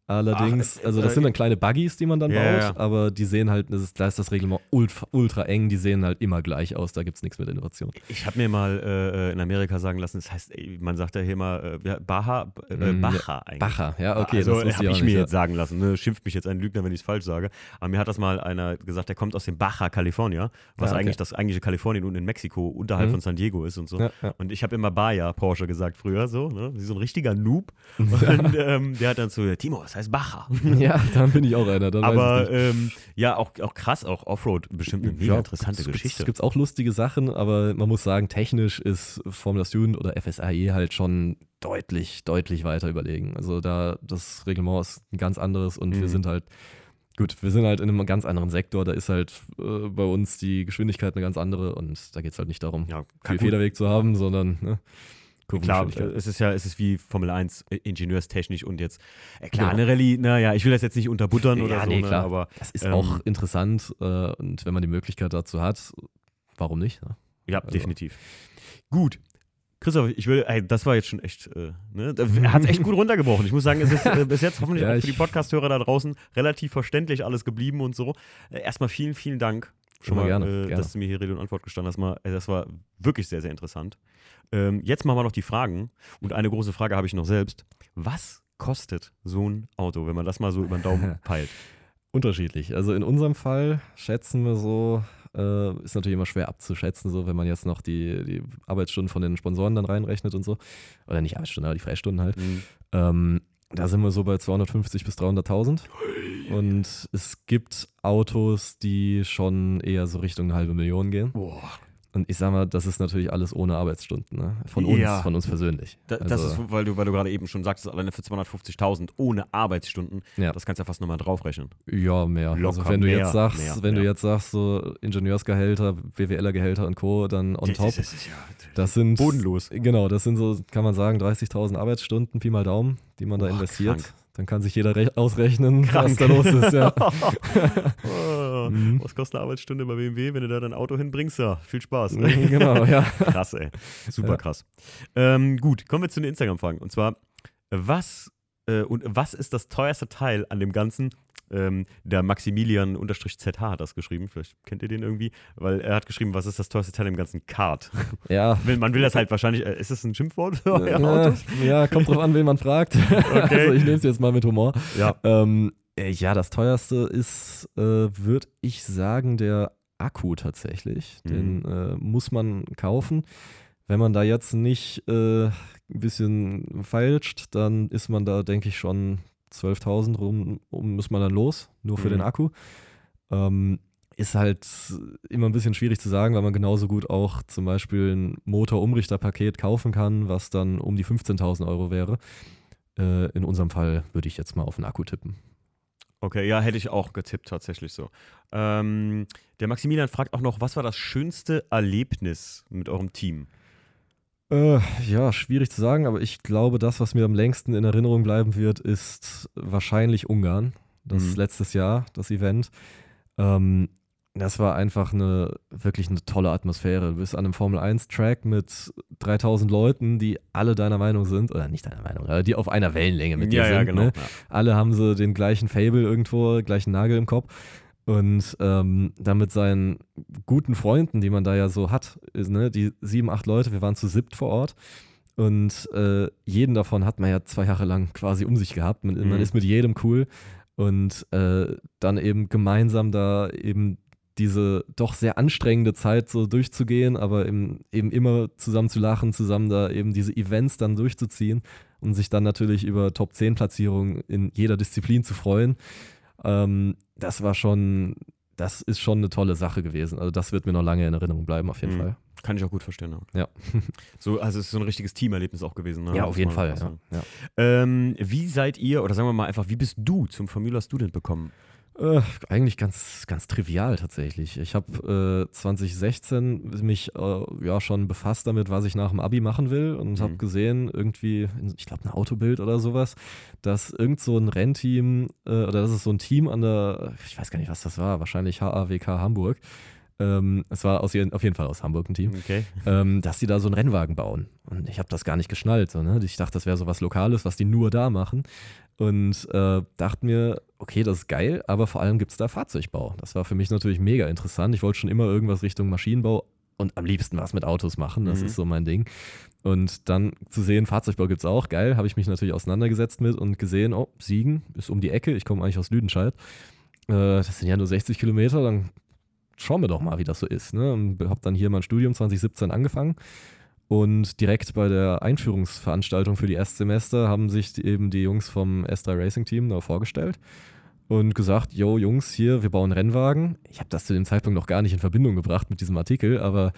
Allerdings, Ach, also das äh, sind dann kleine Buggies, die man dann Ja, baut, ja. aber die sehen halt, das ist, da ist das Reglement ultra, ultra eng, die sehen halt immer gleich aus, da gibt es nichts mit Innovation. Ich habe mir mal äh, in Amerika sagen lassen, das heißt, man sagt ja hier mal äh, ja, Baja, äh, Mm, Baja eigentlich. Bacher, ja, okay, also das habe ich ich mir nicht. jetzt sagen lassen. Ne? Schimpft mich jetzt ein Lügner, wenn ich es falsch sage. Aber mir hat das mal einer gesagt, der kommt aus dem Baja, California, was Ah, okay. eigentlich das eigentliche Kalifornien unten in Mexiko unterhalb Mhm. von San Diego ist und so. Ja, ja. Und ich habe immer Baja Porsche gesagt früher, so, ne? so ein richtiger Noob. Und ähm, der hat dann so, Timo, das heißt Baja. Ja, dann bin ich auch einer. Aber ähm, ja, auch, auch krass, auch Offroad, bestimmt eine mega Ja, interessante gibt's- Geschichte. Es gibt auch lustige Sachen, aber man muss sagen, technisch ist Formula Student oder FSAE halt schon deutlich, deutlich weiter überlegen. Also da das Reglement ist ein ganz anderes und Mhm. wir sind halt, gut, wir sind halt in einem ganz anderen Sektor. Da ist halt äh, bei uns die Geschwindigkeit eine ganz andere und da geht es halt nicht darum, ja, viel. Federweg zu haben, sondern ne, Klar, äh, es ist ja, es ist wie Formel 1 äh, ingenieurstechnisch und jetzt, äh, klar, Genau. eine Rallye, naja, ich will das jetzt nicht unterbuttern oder Ja, so, nee, ne, klar. aber Das ist ähm, auch interessant äh, und wenn man die Möglichkeit dazu hat, warum nicht? Ne? ja, Also- definitiv. Gut. Christoph, ich will, ey, das war jetzt schon echt, äh, ne, hat es echt gut runtergebrochen. Ich muss sagen, es ist äh, bis jetzt hoffentlich Ja, auch für die Podcast-Hörer da draußen relativ verständlich alles geblieben und so. Äh, erstmal vielen, vielen Dank schon mal, gerne, äh, gerne. dass du mir hier Rede und Antwort gestanden hast. Mal, das war wirklich sehr, sehr interessant. Ähm, jetzt machen wir noch die Fragen und eine große Frage habe ich noch selbst. Was kostet so ein Auto, wenn man das mal so über den Daumen peilt? Unterschiedlich. Also in unserem Fall schätzen wir so, äh, ist natürlich immer schwer abzuschätzen, so wenn man jetzt noch die, die Arbeitsstunden von den Sponsoren dann reinrechnet und so. Oder nicht Arbeitsstunden, aber die Freistunden halt. Mhm. Ähm, da sind wir so bei 250 bis 300.000. Und es gibt Autos, die schon eher so Richtung eine halbe Million gehen. Boah. Und ich sag mal, das ist natürlich alles ohne Arbeitsstunden, ne? Von uns, Ja. von uns persönlich. Da, das Also- ist, weil du, weil du gerade eben schon sagtest, alleine für 250.000 ohne Arbeitsstunden, Ja. das kannst du ja fast nochmal draufrechnen. Ja, mehr. also Locker wenn du mehr, jetzt sagst, mehr, wenn du mehr. jetzt sagst, so Ingenieursgehälter, BWLer-Gehälter und Co., dann on top. Das ist ja Das sind bodenlos. Genau, das sind so, kann man sagen, 30.000 Arbeitsstunden, Pi mal Daumen, die man da investiert. krank. Dann kann sich jeder rech- ausrechnen, Krank. was da los ist. Ja. Oh, Mhm. Was kostet eine Arbeitsstunde bei BMW, wenn du da dein Auto hinbringst? Ja, viel Spaß. genau, ja. krass, ey. Super Ja. krass. Ähm, gut, kommen wir zu den Instagram-Fragen. Und zwar, was, äh, und was ist das teuerste Teil an dem Ganzen? Ähm, der Maximilian-ZH hat das geschrieben. Vielleicht kennt ihr den irgendwie. Weil er hat geschrieben, was ist das teuerste Teil im ganzen Kart? Ja. Man will das halt wahrscheinlich, äh, ist das ein Schimpfwort Ja, ja, kommt drauf an, wen man fragt. Also ich nehme es jetzt mal mit Humor. Ja. Ähm, äh, ja, das teuerste ist, äh, würde ich sagen, der Akku tatsächlich. Mhm. Den äh, muss man kaufen. Wenn man da jetzt nicht äh, ein bisschen feilscht, dann ist man da, denke ich, schon 12.000 rum, um, muss man dann los, nur für Mhm. den Akku. Ähm, ist halt immer ein bisschen schwierig zu sagen, weil man genauso gut auch zum Beispiel ein Motorumrichterpaket kaufen kann, was dann um die 15.000 Euro wäre. Äh, in unserem Fall würde ich jetzt mal auf den Akku tippen. Okay, ja, hätte ich auch getippt, tatsächlich so. Ähm, der Maximilian fragt auch noch, was war das schönste Erlebnis mit eurem Team? Äh, ja, schwierig zu sagen, aber ich glaube, das, was mir am längsten in Erinnerung bleiben wird, ist wahrscheinlich Ungarn. Das Mhm. letztes Jahr, das Event. Ähm, das war einfach eine wirklich eine tolle Atmosphäre. Du bist an einem Formel 1-Track mit 3000 Leuten, die alle deiner Meinung sind, oder nicht deiner Meinung, aber die auf einer Wellenlänge mit dir ja, sind. ja, genau. Ne? Ja. Alle haben so den gleichen Fable irgendwo, gleichen Nagel im Kopf. Und ähm, dann mit seinen guten Freunden, die man da ja so hat, ist, ne, die sieben, acht Leute, wir waren zu siebt vor Ort. Und äh, jeden davon hat man ja zwei Jahre lang quasi um sich gehabt. Man, man Mhm. ist mit jedem cool. Und äh, dann eben gemeinsam da eben diese doch sehr anstrengende Zeit so durchzugehen, aber eben, eben immer zusammen zu lachen, zusammen da eben diese Events dann durchzuziehen und sich dann natürlich über Top 10 Platzierungen in jeder Disziplin zu freuen. Ähm, das war schon, das ist schon eine tolle Sache gewesen. Also das wird mir noch lange in Erinnerung bleiben, auf jeden Mhm. Fall. Kann ich auch gut verstehen. Ja. Ja. so, also es ist so ein richtiges Teamerlebnis auch gewesen. Ne? Ja, auf jeden Fall. Ja. Ja. Ähm, wie seid ihr, oder sagen wir mal einfach, wie bist du zum Formula Student bekommen? Äh, eigentlich ganz, ganz trivial tatsächlich. Ich habe äh, 2016 mich äh, ja schon befasst damit, was ich nach dem Abi machen will und Mhm. habe gesehen, irgendwie, ich glaube, ein Autobild oder sowas, dass irgend so ein Rennteam äh, oder das ist so ein Team an der, ich weiß gar nicht, was das war, wahrscheinlich HAWK Hamburg. Ähm, es war aus, auf jeden Fall aus Hamburg ein Team Okay. ähm, dass die da so einen Rennwagen bauen. Und ich habe das gar nicht geschnallt. So, ne? Ich dachte, das wäre so was Lokales, was die nur da machen. und äh, dachte mir, okay, das ist geil, aber vor allem gibt es da Fahrzeugbau. Das war für mich natürlich mega interessant. Ich wollte schon immer irgendwas Richtung Maschinenbau und am liebsten was mit Autos machen. Das mhm. ist so mein Ding. Und dann zu sehen, Fahrzeugbau gibt es auch, geil, habe ich mich natürlich auseinandergesetzt mit und gesehen, oh, Siegen ist um die Ecke, ich komme eigentlich aus Lüdenscheid. Äh, das sind ja nur 60 Kilometer, dann schauen wir doch mal, wie das so ist. Ne? Und habe dann hier mein Studium 2017 angefangen. Und direkt bei der Einführungsveranstaltung für die Erstsemester haben sich eben die Jungs vom S3 Racing Team da vorgestellt und gesagt, yo Jungs, hier, wir bauen Rennwagen. Ich habe das zu dem Zeitpunkt noch gar nicht in Verbindung gebracht mit diesem Artikel, aber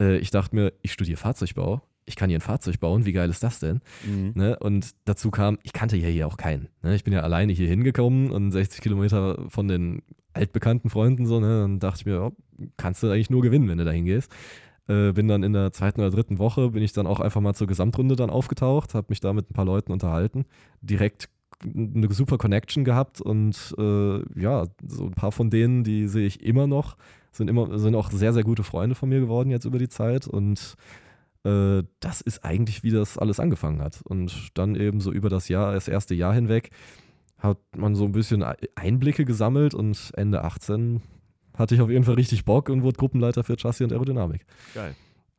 äh, ich dachte mir, ich studiere Fahrzeugbau, ich kann hier ein Fahrzeug bauen, wie geil ist das denn? Mhm. Ne? Und dazu kam, ich kannte hier, hier auch keinen. Ne? Ich bin ja alleine hier hingekommen und 60 Kilometer von den altbekannten Freunden so, ne? dann dachte ich mir, oh, kannst du eigentlich nur gewinnen, wenn du da hingehst. Äh, bin dann in der zweiten oder dritten Woche, bin ich dann auch einfach mal zur Gesamtrunde dann aufgetaucht, habe mich da mit ein paar Leuten unterhalten, direkt eine super Connection gehabt und äh, ja, so ein paar von denen, die sehe ich immer noch, sind immer, sind auch sehr, sehr gute Freunde von mir geworden jetzt über die Zeit und äh, das ist eigentlich, wie das alles angefangen hat. Und dann eben so über das Jahr, das erste Jahr hinweg, hat man so ein bisschen Einblicke gesammelt und Ende 18 hatte ich auf jeden Fall richtig Bock und wurde Gruppenleiter für Chassis und Aerodynamik. Geil.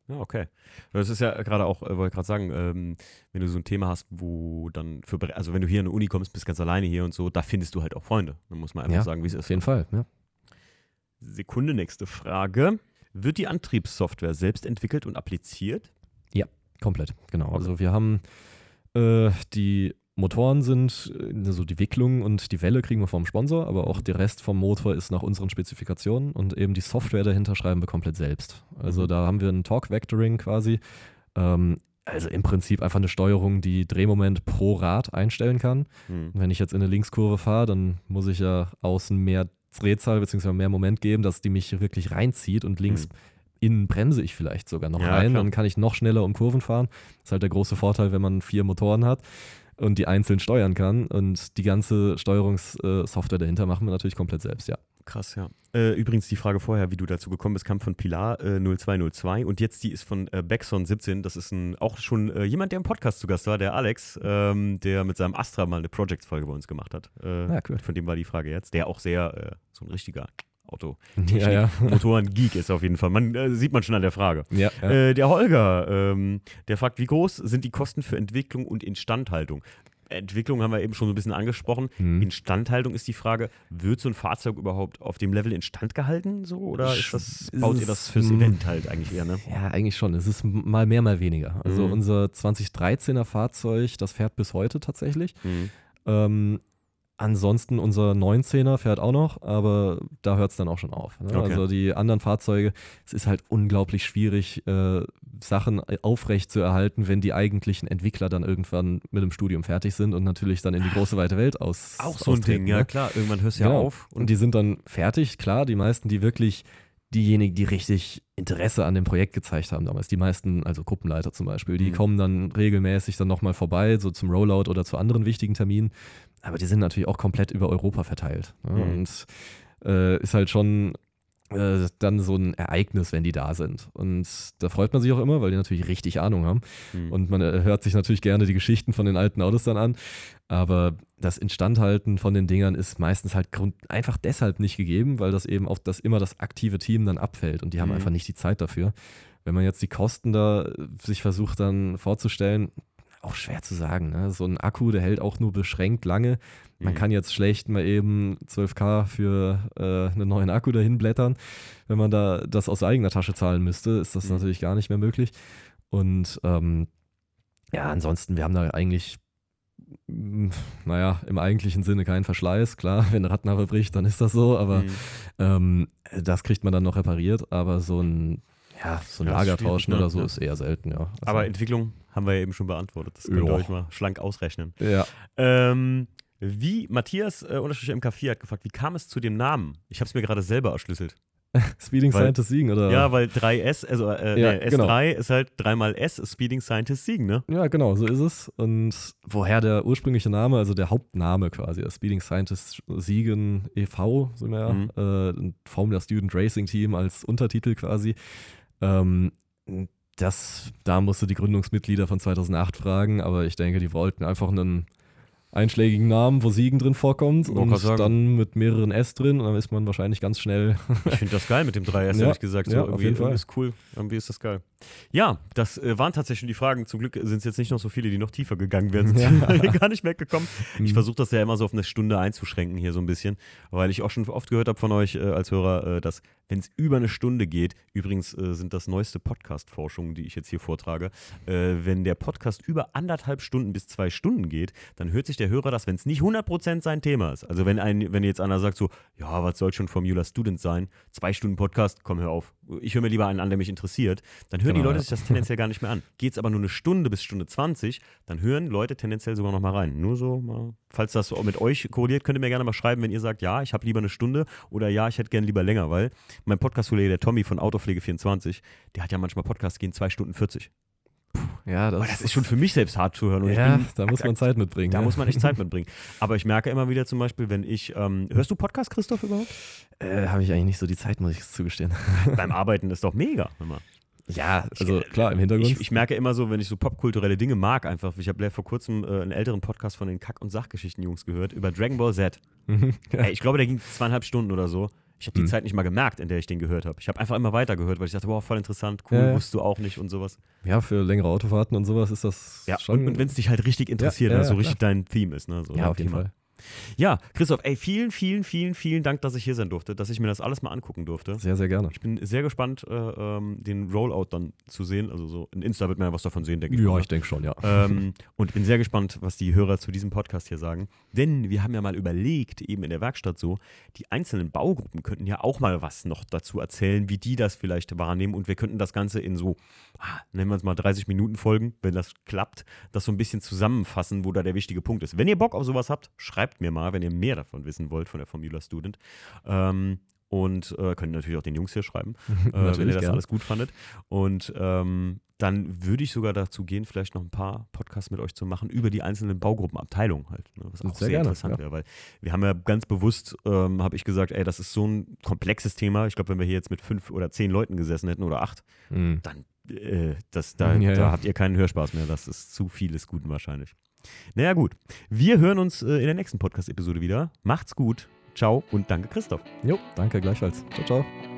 Ja, okay. Das ist ja gerade auch, äh, wollte ich gerade sagen, ähm, wenn du so ein Thema hast, wo dann für, also wenn du hier in die Uni kommst, bist ganz alleine hier und so, da findest du halt auch Freunde. Dann muss man einfach ja, sagen, wie es ist. Auf jeden Fall, ja. Sekunde, nächste Frage. Wird die Antriebssoftware selbst entwickelt und appliziert? Ja, komplett, genau. Okay. Also wir haben äh, die Motoren sind, äh, so die Wicklung und die Welle kriegen wir vom Sponsor, aber auch der Rest vom Motor ist nach unseren Spezifikationen und eben die Software dahinter schreiben wir komplett selbst. Also mhm. da haben wir ein Torque Vectoring quasi. Ähm, also im Prinzip einfach eine Steuerung, die Drehmoment pro Rad einstellen kann. Mhm. Wenn ich jetzt in eine Linkskurve fahre, dann muss ich ja außen mehr Drehzahl bzw. mehr Moment geben, dass die mich wirklich reinzieht und links mhm. innen bremse ich vielleicht sogar noch ja, rein. Klar. Dann kann ich noch schneller um Kurven fahren. Das ist halt der große Vorteil, wenn man vier Motoren hat und die einzeln steuern kann. Und die ganze Steuerungssoftware dahinter machen wir natürlich komplett selbst, ja. Krass, ja. Äh, übrigens, die Frage vorher, wie du dazu gekommen bist, kam von Pilar äh, 0202 und jetzt die ist von äh, Beckson17. Das ist ein, auch schon äh, jemand, der im Podcast zu Gast war, der Alex, ähm, der mit seinem Astra mal eine Project-Folge bei uns gemacht hat. Äh, ja, cool. Von dem war die Frage jetzt. Der auch sehr, äh, so ein richtiger Auto. Ja, ja. Motoren-Geek ist auf jeden Fall. Man äh, sieht man schon an der Frage. Ja, ja. Äh, der Holger, ähm, der fragt, wie groß sind die Kosten für Entwicklung und Instandhaltung? Entwicklung haben wir eben schon so ein bisschen angesprochen. Mhm. Instandhaltung ist die Frage, wird so ein Fahrzeug überhaupt auf dem Level instand gehalten so oder ist das, baut ihr das fürs Event halt eigentlich eher, ne? Ja, eigentlich schon. Es ist mal mehr, mal weniger. Also mhm. unser 2013er Fahrzeug, das fährt bis heute tatsächlich. Mhm. Ähm, Ansonsten unser 19er fährt auch noch, aber da hört es dann auch schon auf. Ne? Okay. Also die anderen Fahrzeuge, es ist halt unglaublich schwierig, äh, Sachen aufrecht zu erhalten, wenn die eigentlichen Entwickler dann irgendwann mit dem Studium fertig sind und natürlich dann in die große weite Welt aus. Auch so ein Ding, ne? ja klar, irgendwann hörst du ja genau. auf. Und, und die sind dann fertig, klar, die meisten, die wirklich diejenigen, die richtig Interesse an dem Projekt gezeigt haben damals. Die meisten, also Gruppenleiter zum Beispiel, die mhm. kommen dann regelmäßig dann nochmal vorbei, so zum Rollout oder zu anderen wichtigen Terminen. Aber die sind natürlich auch komplett über Europa verteilt. Ne? Mhm. Und äh, ist halt schon äh, dann so ein Ereignis, wenn die da sind. Und da freut man sich auch immer, weil die natürlich richtig Ahnung haben. Mhm. Und man äh, hört sich natürlich gerne die Geschichten von den alten Autos dann an. Aber das Instandhalten von den Dingern ist meistens halt einfach deshalb nicht gegeben, weil das eben auch das immer das aktive Team dann abfällt und die haben mhm. einfach nicht die Zeit dafür. Wenn man jetzt die Kosten da sich versucht dann vorzustellen, auch schwer zu sagen. Ne? So ein Akku, der hält auch nur beschränkt lange. Man mhm. kann jetzt schlecht mal eben 12K für äh, einen neuen Akku dahin blättern. Wenn man da das aus eigener Tasche zahlen müsste, ist das mhm. natürlich gar nicht mehr möglich. Und ähm, ja, ansonsten, wir haben da eigentlich naja, im eigentlichen Sinne kein Verschleiß. Klar, wenn ein Radnabe bricht, dann ist das so, aber mhm. ähm, das kriegt man dann noch repariert. Aber so ein, ja, so ein ja, Lagertauschen ne? oder so ja. ist eher selten, ja. Also, aber Entwicklung haben wir ja eben schon beantwortet. Das könnt ihr euch mal schlank ausrechnen. Ja. Ähm, wie Matthias äh, unterstrich MK4 hat gefragt, wie kam es zu dem Namen? Ich habe es mir gerade selber erschlüsselt. Speeding weil, Scientist Siegen, oder? Ja, weil 3S, also äh, ja, nee, S3 genau. ist halt 3 mal S, Speeding Scientist Siegen, ne? Ja, genau, so ist es. Und woher der ursprüngliche Name, also der Hauptname quasi, Speeding Scientist Siegen e.V., so mehr, mhm. äh, Formula Student Racing Team als Untertitel quasi. Ähm, das, da musst du die Gründungsmitglieder von 2008 fragen, aber ich denke, die wollten einfach einen einschlägigen Namen, wo Siegen drin vorkommt und dann mit mehreren S drin und dann ist man wahrscheinlich ganz schnell. Ich finde das geil mit dem 3S, Ja, ehrlich gesagt. So ja, auf irgendwie, jeden Fall. ist cool. Irgendwie ist das geil. Ja, das äh, waren tatsächlich schon die Fragen. Zum Glück sind es jetzt nicht noch so viele, die noch tiefer gegangen wären. Sonst Ja. gar nicht weggekommen. Ich Mhm. versuche das ja immer so auf eine Stunde einzuschränken hier so ein bisschen, weil ich auch schon oft gehört habe von euch äh, als Hörer, äh, dass wenn es über eine Stunde geht, übrigens äh, sind das neueste Podcast-Forschungen, die ich jetzt hier vortrage, äh, wenn der Podcast über anderthalb Stunden bis zwei Stunden geht, dann hört sich der Hörer das, wenn es nicht 100% sein Thema ist. Also wenn, ein, wenn jetzt einer sagt so, ja, was soll schon Formula Student sein, zwei Stunden Podcast, komm, hör auf. Ich höre mir lieber einen an, der mich interessiert. Dann hören die Genau, Leute sich das tendenziell gar nicht mehr an. Geht es aber nur eine Stunde bis Stunde 20, dann hören Leute tendenziell sogar noch mal rein. Nur so mal, falls das so mit euch korreliert, könnt ihr mir gerne mal schreiben, wenn ihr sagt, ja, ich habe lieber eine Stunde oder ja, ich hätte gerne lieber länger, weil mein Podcast-Kollege, der Tommy von Autopflege24, der hat ja manchmal Podcasts gehen 2 Stunden 40. Ja, Aber das ist schon für mich selbst hart zu hören. Und Ja, bin, da muss man Zeit mitbringen. da ja. muss man echt Zeit mitbringen. Aber ich merke immer wieder zum Beispiel, wenn ich, ähm, hörst du Podcast, Christoph, überhaupt? Äh, Habe ich eigentlich nicht so die Zeit, muss ich zugestehen. Beim Arbeiten ist doch mega. Hör mal. Ja, also klar, im Hintergrund. Ich, ich merke immer so, wenn ich so popkulturelle Dinge mag, einfach. Ich habe vor kurzem äh, einen älteren Podcast von den Kack- und Sachgeschichten-Jungs gehört über Dragon Ball Z. Mhm, ja. Ey, ich glaube, der ging zweieinhalb Stunden oder so. Ich habe die Mhm. Zeit nicht mal gemerkt, in der ich den gehört habe. Ich habe einfach immer weiter gehört, weil ich dachte, wow, voll interessant, cool, Ja, ja. wusstest du auch nicht und sowas. ja, für längere Autofahrten und sowas ist das Ja, schon. und, und wenn es dich halt richtig interessiert, ja, ne, so richtig dein Theme ist. Ne, so ja, auf jeden Thema. Fall. Ja, Christoph, ey, vielen, vielen, vielen, vielen Dank, dass ich hier sein durfte, dass ich mir das alles mal angucken durfte. Sehr, sehr gerne. Ich bin sehr gespannt, äh, ähm, den Rollout dann zu sehen. Also so in Insta wird man ja was davon sehen, denke ich. Ja, mal. ich denke schon, ja. ähm, und bin sehr gespannt, was die Hörer zu diesem Podcast hier sagen. Denn wir haben ja mal überlegt, eben in der Werkstatt so, die einzelnen Baugruppen könnten ja auch mal was noch dazu erzählen, wie die das vielleicht wahrnehmen. Und wir könnten das Ganze in so, ah, nennen wir es mal 30 Minuten Folgen, wenn das klappt, das so ein bisschen zusammenfassen, wo da der wichtige Punkt ist. Wenn ihr Bock auf sowas habt, schreibt mir mal, wenn ihr mehr davon wissen wollt von der Formula Student. Ähm, und äh, könnt natürlich auch den Jungs hier schreiben, äh, wenn ihr das gern. alles gut fandet. Und ähm, dann würde ich sogar dazu gehen, vielleicht noch ein paar Podcasts mit euch zu machen über die einzelnen Baugruppenabteilungen halt. Ne, was auch Sehr sehr, gerne, interessant ja. wäre, weil wir haben ja ganz bewusst, ähm, habe ich gesagt, ey, das ist so ein komplexes Thema. Ich glaube, wenn wir hier jetzt mit fünf oder zehn Leuten gesessen hätten oder acht, Mhm. dann äh, das, da, Ja, da ja. habt ihr keinen Hörspaß mehr. Das ist zu vieles Guten wahrscheinlich. Naja, gut. Wir hören uns äh, in der nächsten Podcast-Episode wieder. Macht's gut. Ciao und danke, Christoph. Jo, danke gleichfalls. Ciao, ciao.